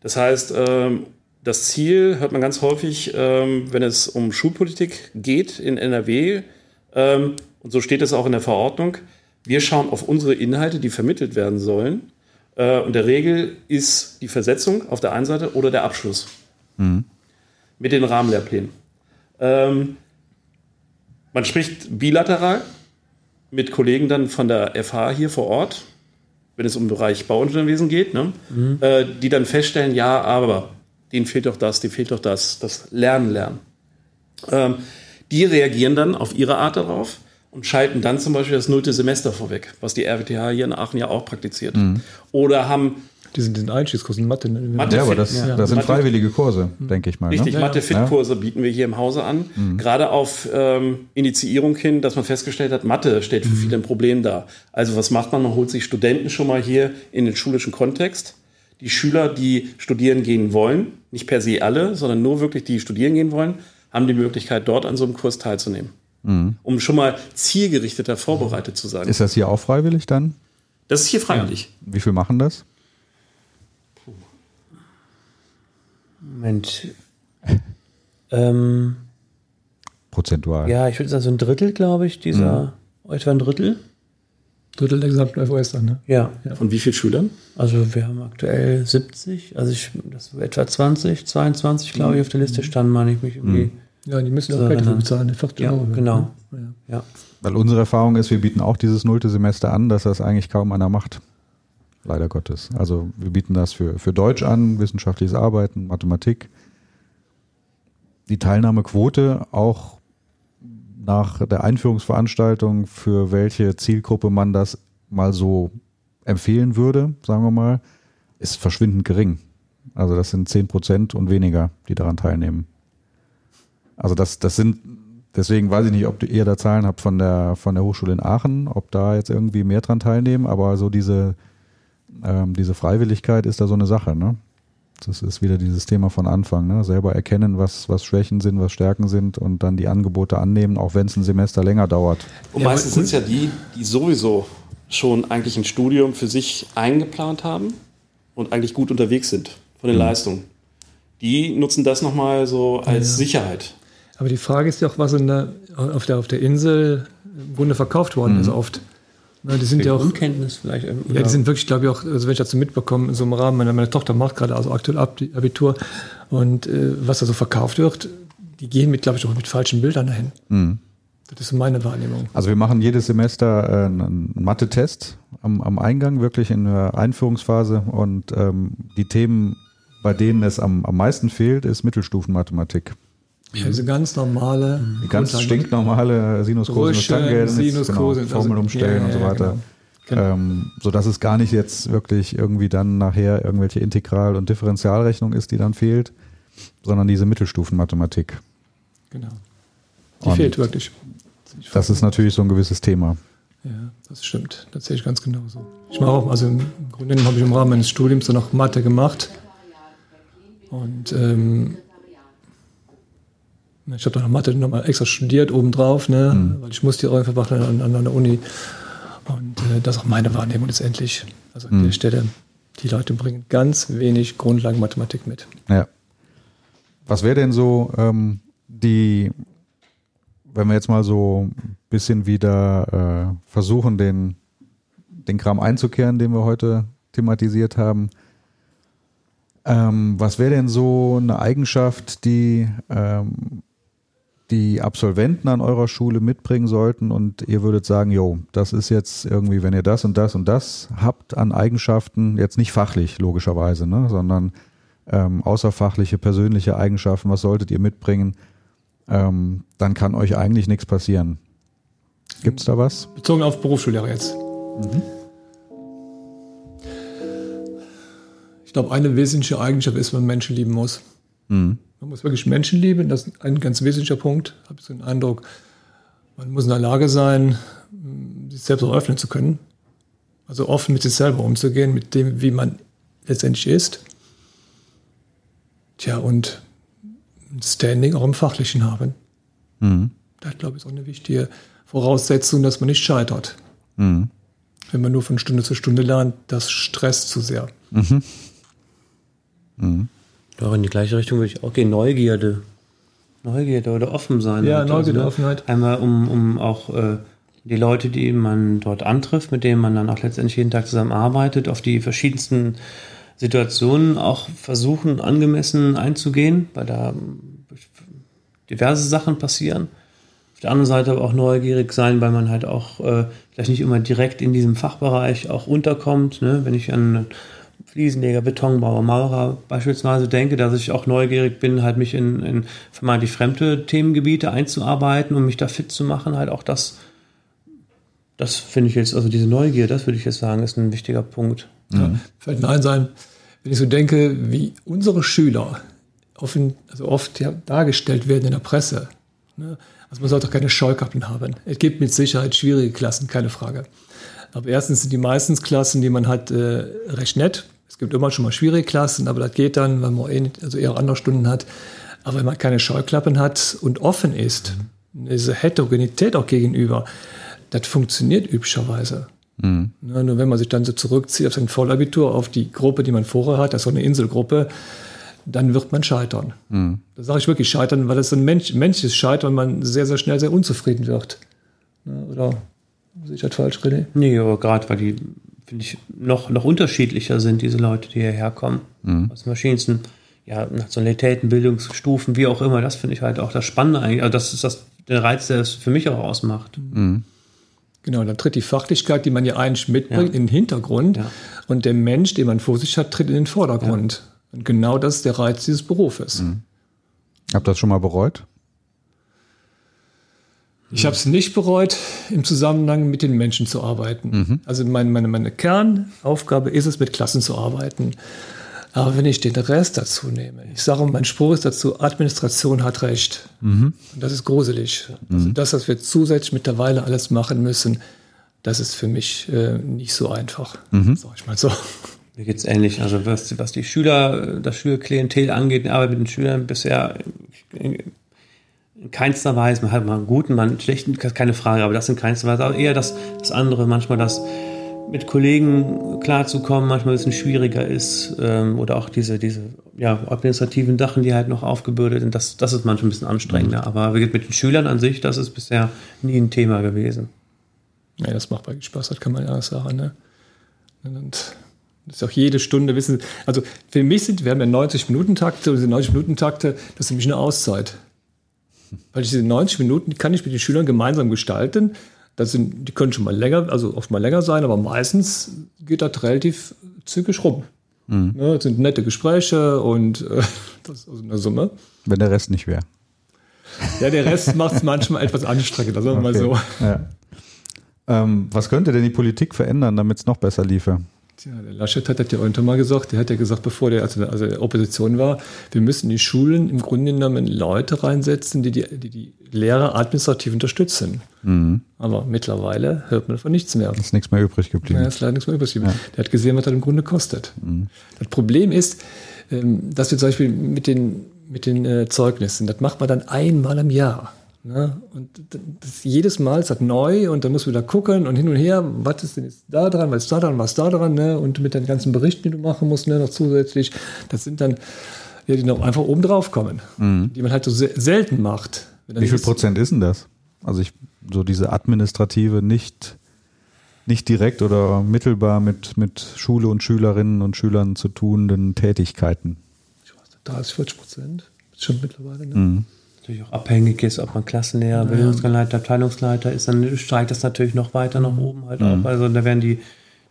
Speaker 4: Das heißt, ähm, das Ziel hört man ganz häufig, ähm, wenn es um Schulpolitik geht in NRW, und so steht es auch in der Verordnung, wir schauen auf unsere Inhalte, die vermittelt werden sollen. Äh, und der Regel ist die Versetzung auf der einen Seite oder der Abschluss mhm. mit den Rahmenlehrplänen. Man spricht bilateral mit Kollegen dann von der FH hier vor Ort, wenn es um den Bereich Bauingenieurwesen geht, ne, mhm. äh, die dann feststellen, ja, aber denen fehlt doch das, denen fehlt doch das, das Lernen, Lernen. Ähm, die reagieren dann auf ihre Art darauf und schalten dann zum Beispiel das nullte Semester vorweg, was die RWTH hier in Aachen ja auch praktiziert. Mhm. Oder haben
Speaker 3: die sind in Einstiegskursen Mathe. Ne?
Speaker 1: Mathe ja, aber das, ja. das sind Mathe, freiwillige Kurse, denke ich mal.
Speaker 4: Richtig, ne? Mathe-Fit-Kurse ja. bieten wir hier im Hause an. Mhm. Gerade auf ähm, Initiierung hin, dass man festgestellt hat, Mathe stellt für mhm. viele ein Problem dar. Also was macht man? Man holt sich Studenten schon mal hier in den schulischen Kontext. Die Schüler, die studieren gehen wollen, nicht per se alle, sondern nur wirklich die studieren gehen wollen, haben die Möglichkeit, dort an so einem Kurs teilzunehmen. Mhm. Um schon mal zielgerichteter vorbereitet zu sein.
Speaker 1: Ist das hier auch freiwillig dann?
Speaker 4: Das ist hier freiwillig.
Speaker 1: Wie viel machen das?
Speaker 2: Moment. ähm,
Speaker 1: Prozentual.
Speaker 2: Ja, ich würde sagen, so ein Drittel, glaube ich, dieser, mhm. etwa ein Drittel.
Speaker 3: Drittel der gesamten FOS dann, ne?
Speaker 2: Ja.
Speaker 4: ja. Von wie vielen Schülern?
Speaker 2: Also wir haben aktuell 70, also ich, das etwa 20, 22, glaube ich, auf der Liste standen, meine ich mich irgendwie. Mhm.
Speaker 3: Ja, die müssen auch Geld dafür bezahlen, 40
Speaker 2: ja, Euro. Genau. Ja.
Speaker 1: ja. Weil unsere Erfahrung ist, wir bieten auch dieses nullte Semester an, dass das eigentlich kaum einer macht leider Gottes. Also wir bieten das für, für Deutsch an, wissenschaftliches Arbeiten, Mathematik. Die Teilnahmequote auch nach der Einführungsveranstaltung, für welche Zielgruppe man das mal so empfehlen würde, sagen wir mal, ist verschwindend gering. Also das sind zehn Prozent und weniger, die daran teilnehmen. Also das, das sind, deswegen weiß ich nicht, ob ihr da Zahlen habt von der, von der Hochschule in Aachen, ob da jetzt irgendwie mehr dran teilnehmen, aber so diese ähm, diese Freiwilligkeit ist da so eine Sache, ne? Das ist wieder dieses Thema von Anfang, ne? Selber erkennen, was, was Schwächen sind, was Stärken sind und dann die Angebote annehmen, auch wenn es ein Semester länger dauert.
Speaker 4: Und meistens sind es ja die, die sowieso schon eigentlich ein Studium für sich eingeplant haben und eigentlich gut unterwegs sind von den mhm. Leistungen. Die nutzen das nochmal so als ja. Sicherheit.
Speaker 3: Aber die Frage ist ja auch, was der, auf, der, auf der Insel im Grunde verkauft worden mhm. ist oft. Ja, die sind ja auch.
Speaker 2: Unkenntnis vielleicht.
Speaker 3: Ja, die sind wirklich, glaube ich, auch, also wenn ich dazu mitbekomme, in so einem Rahmen, meine, meine Tochter macht gerade also aktuell Abitur und äh, was da so verkauft wird, die gehen mit, glaube ich, auch mit falschen Bildern dahin. Mhm. Das ist meine Wahrnehmung.
Speaker 1: Also wir machen jedes Semester äh, einen Mathe-Test am, am Eingang, wirklich in der Einführungsphase und ähm, die Themen, bei denen es am, am meisten fehlt, ist Mittelstufenmathematik.
Speaker 3: Ja, diese ganz normale.
Speaker 1: Ganz stinknormale Sinus, Cosinus,
Speaker 3: Röschen,
Speaker 1: Tangent,
Speaker 3: Sinus,
Speaker 1: genau,
Speaker 3: Cosinus,
Speaker 1: Formel
Speaker 3: also-
Speaker 1: umstellen
Speaker 3: ja,
Speaker 1: und so
Speaker 3: ja,
Speaker 1: weiter.
Speaker 3: genau.
Speaker 1: Ähm, so dass es gar nicht jetzt wirklich irgendwie dann nachher irgendwelche Integral- und Differentialrechnung ist, die dann fehlt, sondern diese Mittelstufenmathematik.
Speaker 3: Genau. Die
Speaker 1: Und
Speaker 3: fehlt wirklich.
Speaker 1: Das ist natürlich so ein gewisses Thema.
Speaker 3: Ja, das stimmt. Das sehe ich ganz genauso. Ich mache auch, also im Grunde genommen habe ich im Rahmen meines Studiums dann auch Mathe gemacht. Und ähm, ich habe dann noch Mathe nochmal extra studiert obendrauf, ne? weil ich musste ja auch einfach machen an, an der Uni. Und äh, das ist auch meine Wahrnehmung letztendlich. Also an der Stelle, die Leute bringen ganz wenig Grundlagenmathematik mit.
Speaker 1: Ja. Was wäre denn so ähm, die, wenn wir jetzt mal so ein bisschen wieder äh, versuchen, den, den Kram einzukehren, den wir heute thematisiert haben, ähm, was wäre denn so eine Eigenschaft, die ähm, die Absolventen an eurer Schule mitbringen sollten und ihr würdet sagen, jo, das ist jetzt irgendwie, wenn ihr das und das und das habt an Eigenschaften, jetzt nicht fachlich logischerweise, ne, sondern ähm, außerfachliche, persönliche Eigenschaften, was solltet ihr mitbringen, ähm, dann kann euch eigentlich nichts passieren. Gibt's da was?
Speaker 3: Bezogen auf Berufsschullehrer jetzt. Ich glaube, eine wesentliche Eigenschaft ist, dass man Menschen lieben muss.
Speaker 1: Mhm.
Speaker 3: Man muss wirklich Menschen lieben, das ist ein ganz wesentlicher Punkt. Habe ich so den Eindruck, man muss in der Lage sein, mh, sich selbst auch öffnen zu können. Also offen mit sich selber umzugehen, mit dem, wie man letztendlich ist. Tja, und ein Standing auch im Fachlichen haben.
Speaker 1: Mhm.
Speaker 3: Das, glaube ich, ist auch eine wichtige Voraussetzung, dass man nicht scheitert.
Speaker 1: Mhm.
Speaker 3: Wenn man nur von Stunde zu Stunde lernt, das stresst zu sehr.
Speaker 2: Doch, in die gleiche Richtung würde ich auch gehen. Neugierde. Neugierde oder offen sein.
Speaker 3: Ja,
Speaker 2: halt.
Speaker 3: Neugierde,
Speaker 2: ne?
Speaker 3: Offenheit.
Speaker 2: Einmal, um, um auch äh, die Leute, die man dort antrifft, mit denen man dann auch letztendlich jeden Tag zusammenarbeitet, auf die verschiedensten Situationen auch versuchen, angemessen einzugehen, weil da ähm, diverse Sachen passieren. Auf der anderen Seite aber auch neugierig sein, weil man halt auch äh, vielleicht nicht immer direkt in diesem Fachbereich auch unterkommt. Ne? Wenn ich an Fliesenleger, Betonbauer, Maurer beispielsweise denke, dass ich auch neugierig bin, halt mich in, in vermeintlich fremde Themengebiete einzuarbeiten und mich da fit zu machen, halt auch das, das finde ich jetzt, also diese Neugier, das würde ich jetzt sagen, ist ein wichtiger Punkt.
Speaker 3: Ja. Fällt mir ein sein, wenn ich so denke, wie unsere Schüler offen, also oft ja, dargestellt werden in der Presse. Ne? Also man sollte auch keine Scheukappen haben. Es gibt mit Sicherheit schwierige Klassen, keine Frage. Aber erstens sind die meistens Klassen, die man hat, äh, recht nett. Es gibt immer schon mal schwierige Klassen, aber das geht dann, weil man eh nicht, also eher andere Stunden hat. Aber wenn man keine Scheuklappen hat und offen ist, diese Heterogenität auch gegenüber, das funktioniert üblicherweise.
Speaker 1: Mhm.
Speaker 3: Ja, nur wenn man sich dann so zurückzieht auf sein Vollabitur, auf die Gruppe, die man vorher hat, das ist so eine Inselgruppe, dann wird man scheitern.
Speaker 1: Mhm.
Speaker 3: Da sage ich wirklich scheitern, weil das ein Mensch, menschliches Scheitern, man sehr, sehr schnell sehr unzufrieden wird. Ja, oder sehe ich das falsch, René?
Speaker 2: Nee, aber gerade weil die, finde ich, noch, noch unterschiedlicher sind, diese Leute, die hierher kommen. Aus den verschiedensten ja, Nationalitäten, Bildungsstufen, wie auch immer. Das finde ich halt auch das Spannende eigentlich. Also das ist das, der Reiz, der es für mich auch ausmacht.
Speaker 3: Genau, dann tritt die Fachlichkeit, die man ja eigentlich mitbringt,
Speaker 2: Ja.
Speaker 3: in den Hintergrund
Speaker 2: Ja.
Speaker 3: und der Mensch, den man vor sich hat, tritt in den Vordergrund. Und genau das ist der Reiz dieses Berufes.
Speaker 1: Habt ihr das schon mal bereut?
Speaker 3: Ich habe es nicht bereut, im Zusammenhang mit den Menschen zu arbeiten. Also mein, meine, meine Kernaufgabe ist es, mit Klassen zu arbeiten. Aber wenn ich den Rest dazu nehme, ich sage, mein Spruch ist dazu, Administration hat Recht. Und das ist gruselig. Also das, was wir zusätzlich mittlerweile alles machen müssen, das ist für mich äh, nicht so einfach. Sag ich mal so.
Speaker 2: Mir geht's ähnlich. Also was, was die Schüler, das Schülerklientel angeht, die Arbeit mit den Schülern bisher in in keinster Weise, man hat mal einen guten, mal einen schlechten, keine Frage, aber das in keinster Weise. Aber eher das, das andere, manchmal das mit Kollegen klarzukommen, manchmal ein bisschen schwieriger ist. Ähm, oder auch diese, diese ja, administrativen Sachen, die halt noch aufgebürdet sind, das, das ist manchmal ein bisschen anstrengender. Aber wie gesagt, mit den Schülern an sich, das ist bisher nie ein Thema gewesen.
Speaker 3: Ja, das macht wirklich Spaß, das kann man ja sagen. Ne? Und das ist auch jede Stunde, wissen Sie, also für mich sind, wir haben ja 90-Minuten-Takte und diese 90-Minuten-Takte, das ist nämlich eine Auszeit. Weil diese 90 Minuten die kann ich mit den Schülern gemeinsam gestalten. Das sind, die können schon mal länger, also oft mal länger sein, aber meistens geht das relativ zügig rum. Ne, das sind nette Gespräche und äh, das ist also eine Summe.
Speaker 1: Wenn der Rest nicht wäre.
Speaker 3: Ja, der Rest macht es manchmal etwas anstrengender, sagen wir
Speaker 1: Okay.
Speaker 3: mal so.
Speaker 1: Ja. Ähm, was könnte denn die Politik verändern, damit es noch besser liefe?
Speaker 3: Tja, der Laschet hat das ja irgendwann mal gesagt. Der hat ja gesagt, bevor der also, also der Opposition war, wir müssen in die Schulen im Grunde genommen Leute reinsetzen, die die, die, die Lehrer administrativ unterstützen. Aber mittlerweile hört man davon nichts mehr.
Speaker 1: Ist nichts mehr übrig geblieben.
Speaker 3: Ja, ist leider nichts mehr übrig. geblieben. Der hat gesehen, was das im Grunde kostet. Das Problem ist, ähm, dass wir zum Beispiel mit den, mit den äh, Zeugnissen, das macht man dann einmal im Jahr. Ne? Und das, jedes Mal ist das neu und dann muss man wieder gucken und hin und her, was ist denn jetzt da dran, was ist da dran, was ist da dran, ne? und mit den ganzen Berichten, die du machen musst, ne, noch zusätzlich, das sind dann, ja, die noch einfach oben drauf kommen, die man halt so se selten macht.
Speaker 1: Wie viel Prozent ist denn das? Also ich, so diese administrative, nicht, nicht direkt oder mittelbar mit, mit Schule und Schülerinnen und Schülern zu tunenden Tätigkeiten.
Speaker 3: 30, 40 Prozent, schon mittlerweile. Ne?
Speaker 1: Mhm.
Speaker 2: Natürlich auch abhängig ist, ob man Klassenlehrer, Bildungsleiter, Abteilungsleiter ist, dann steigt das natürlich noch weiter nach oben halt auch. Also da werden die,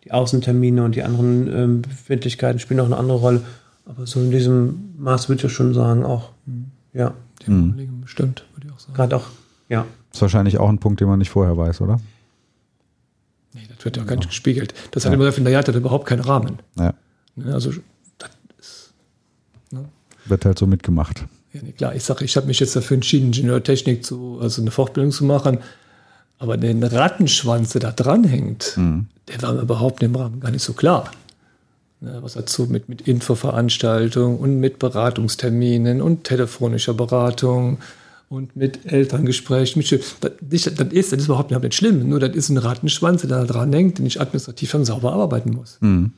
Speaker 2: die Außentermine und die anderen ähm, Befindlichkeiten spielen noch eine andere Rolle. Aber so in diesem Maß würde ich ja schon sagen, auch, ja,
Speaker 3: Die Kollegen bestimmt, würde ich auch sagen.
Speaker 2: gerade auch, ja.
Speaker 1: Ist wahrscheinlich auch ein Punkt, den man nicht vorher weiß, oder?
Speaker 3: Nee, das wird ja gar nicht gespiegelt. Das hat immer gesagt, naja, das hat überhaupt keinen Rahmen.
Speaker 1: Ja.
Speaker 3: Ne, Also, das ist,
Speaker 1: Wird halt so mitgemacht.
Speaker 3: Ja, klar, ich sage, ich habe mich jetzt dafür entschieden, Ingenieurtechnik zu, also eine Fortbildung zu machen. Aber den Rattenschwanz, der da dranhängt, der war mir überhaupt im Rahmen gar nicht so klar. Ne, was dazu mit, mit Infoveranstaltungen und mit Beratungsterminen und telefonischer Beratung und mit Elterngesprächen. Mit, das, ist, das ist überhaupt nicht schlimm. Nur das ist ein Rattenschwanz, der da dran hängt, den ich administrativ dann sauber arbeiten muss.
Speaker 1: Mhm.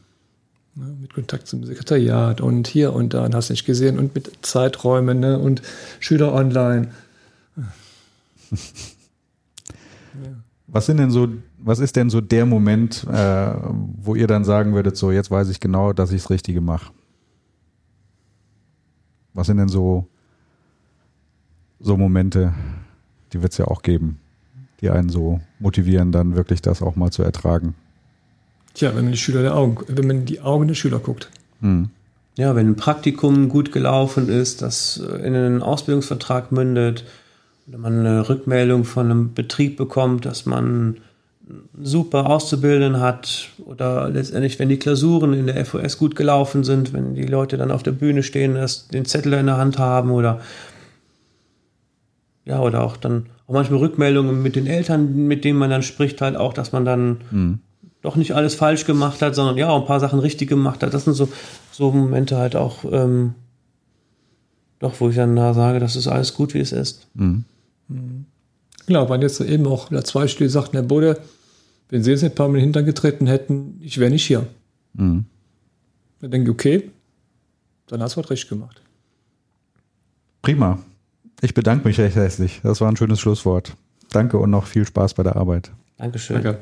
Speaker 3: Ne, mit Kontakt zum Sekretariat und hier und da, und hast nicht gesehen, und mit Zeiträumen ne, und Schüler online. [laughs]
Speaker 1: Was sind denn so, was ist denn so der Moment, äh, wo ihr dann sagen würdet, so jetzt weiß ich genau, dass ich das Richtige mache? Was sind denn so, so Momente, die wird es ja auch geben, die einen so motivieren, dann wirklich das auch mal zu ertragen?
Speaker 3: Tja, wenn man die Schüler der Augen, wenn man in die Augen der Schüler guckt.
Speaker 1: Hm.
Speaker 2: Ja, wenn ein Praktikum gut gelaufen ist, das äh, in einen Ausbildungsvertrag mündet, oder man eine Rückmeldung von einem Betrieb bekommt, dass man super Auszubildenden hat oder letztendlich, wenn die Klausuren in der FOS gut gelaufen sind, wenn die Leute dann auf der Bühne stehen, das, den Zettel in der Hand haben oder ja, oder auch dann auch manchmal Rückmeldungen mit den Eltern, mit denen man dann spricht, halt auch, dass man dann doch nicht alles falsch gemacht hat, sondern ja, auch ein paar Sachen richtig gemacht hat. Das sind so, so Momente halt auch, ähm, doch, wo ich dann da sage, das ist alles gut, wie es ist.
Speaker 3: Genau, waren jetzt eben auch wieder zwei Stühle sagten, Herr Bode, wenn Sie jetzt nicht ein paar Mal in den Hintern getreten hätten, ich wäre nicht hier.
Speaker 1: Mhm.
Speaker 3: Dann denke ich, okay, dann hast du was richtig gemacht.
Speaker 1: Prima. Ich bedanke mich recht herzlich. Das war ein schönes Schlusswort. Danke und noch viel Spaß bei der Arbeit.
Speaker 2: Dankeschön.
Speaker 3: Danke.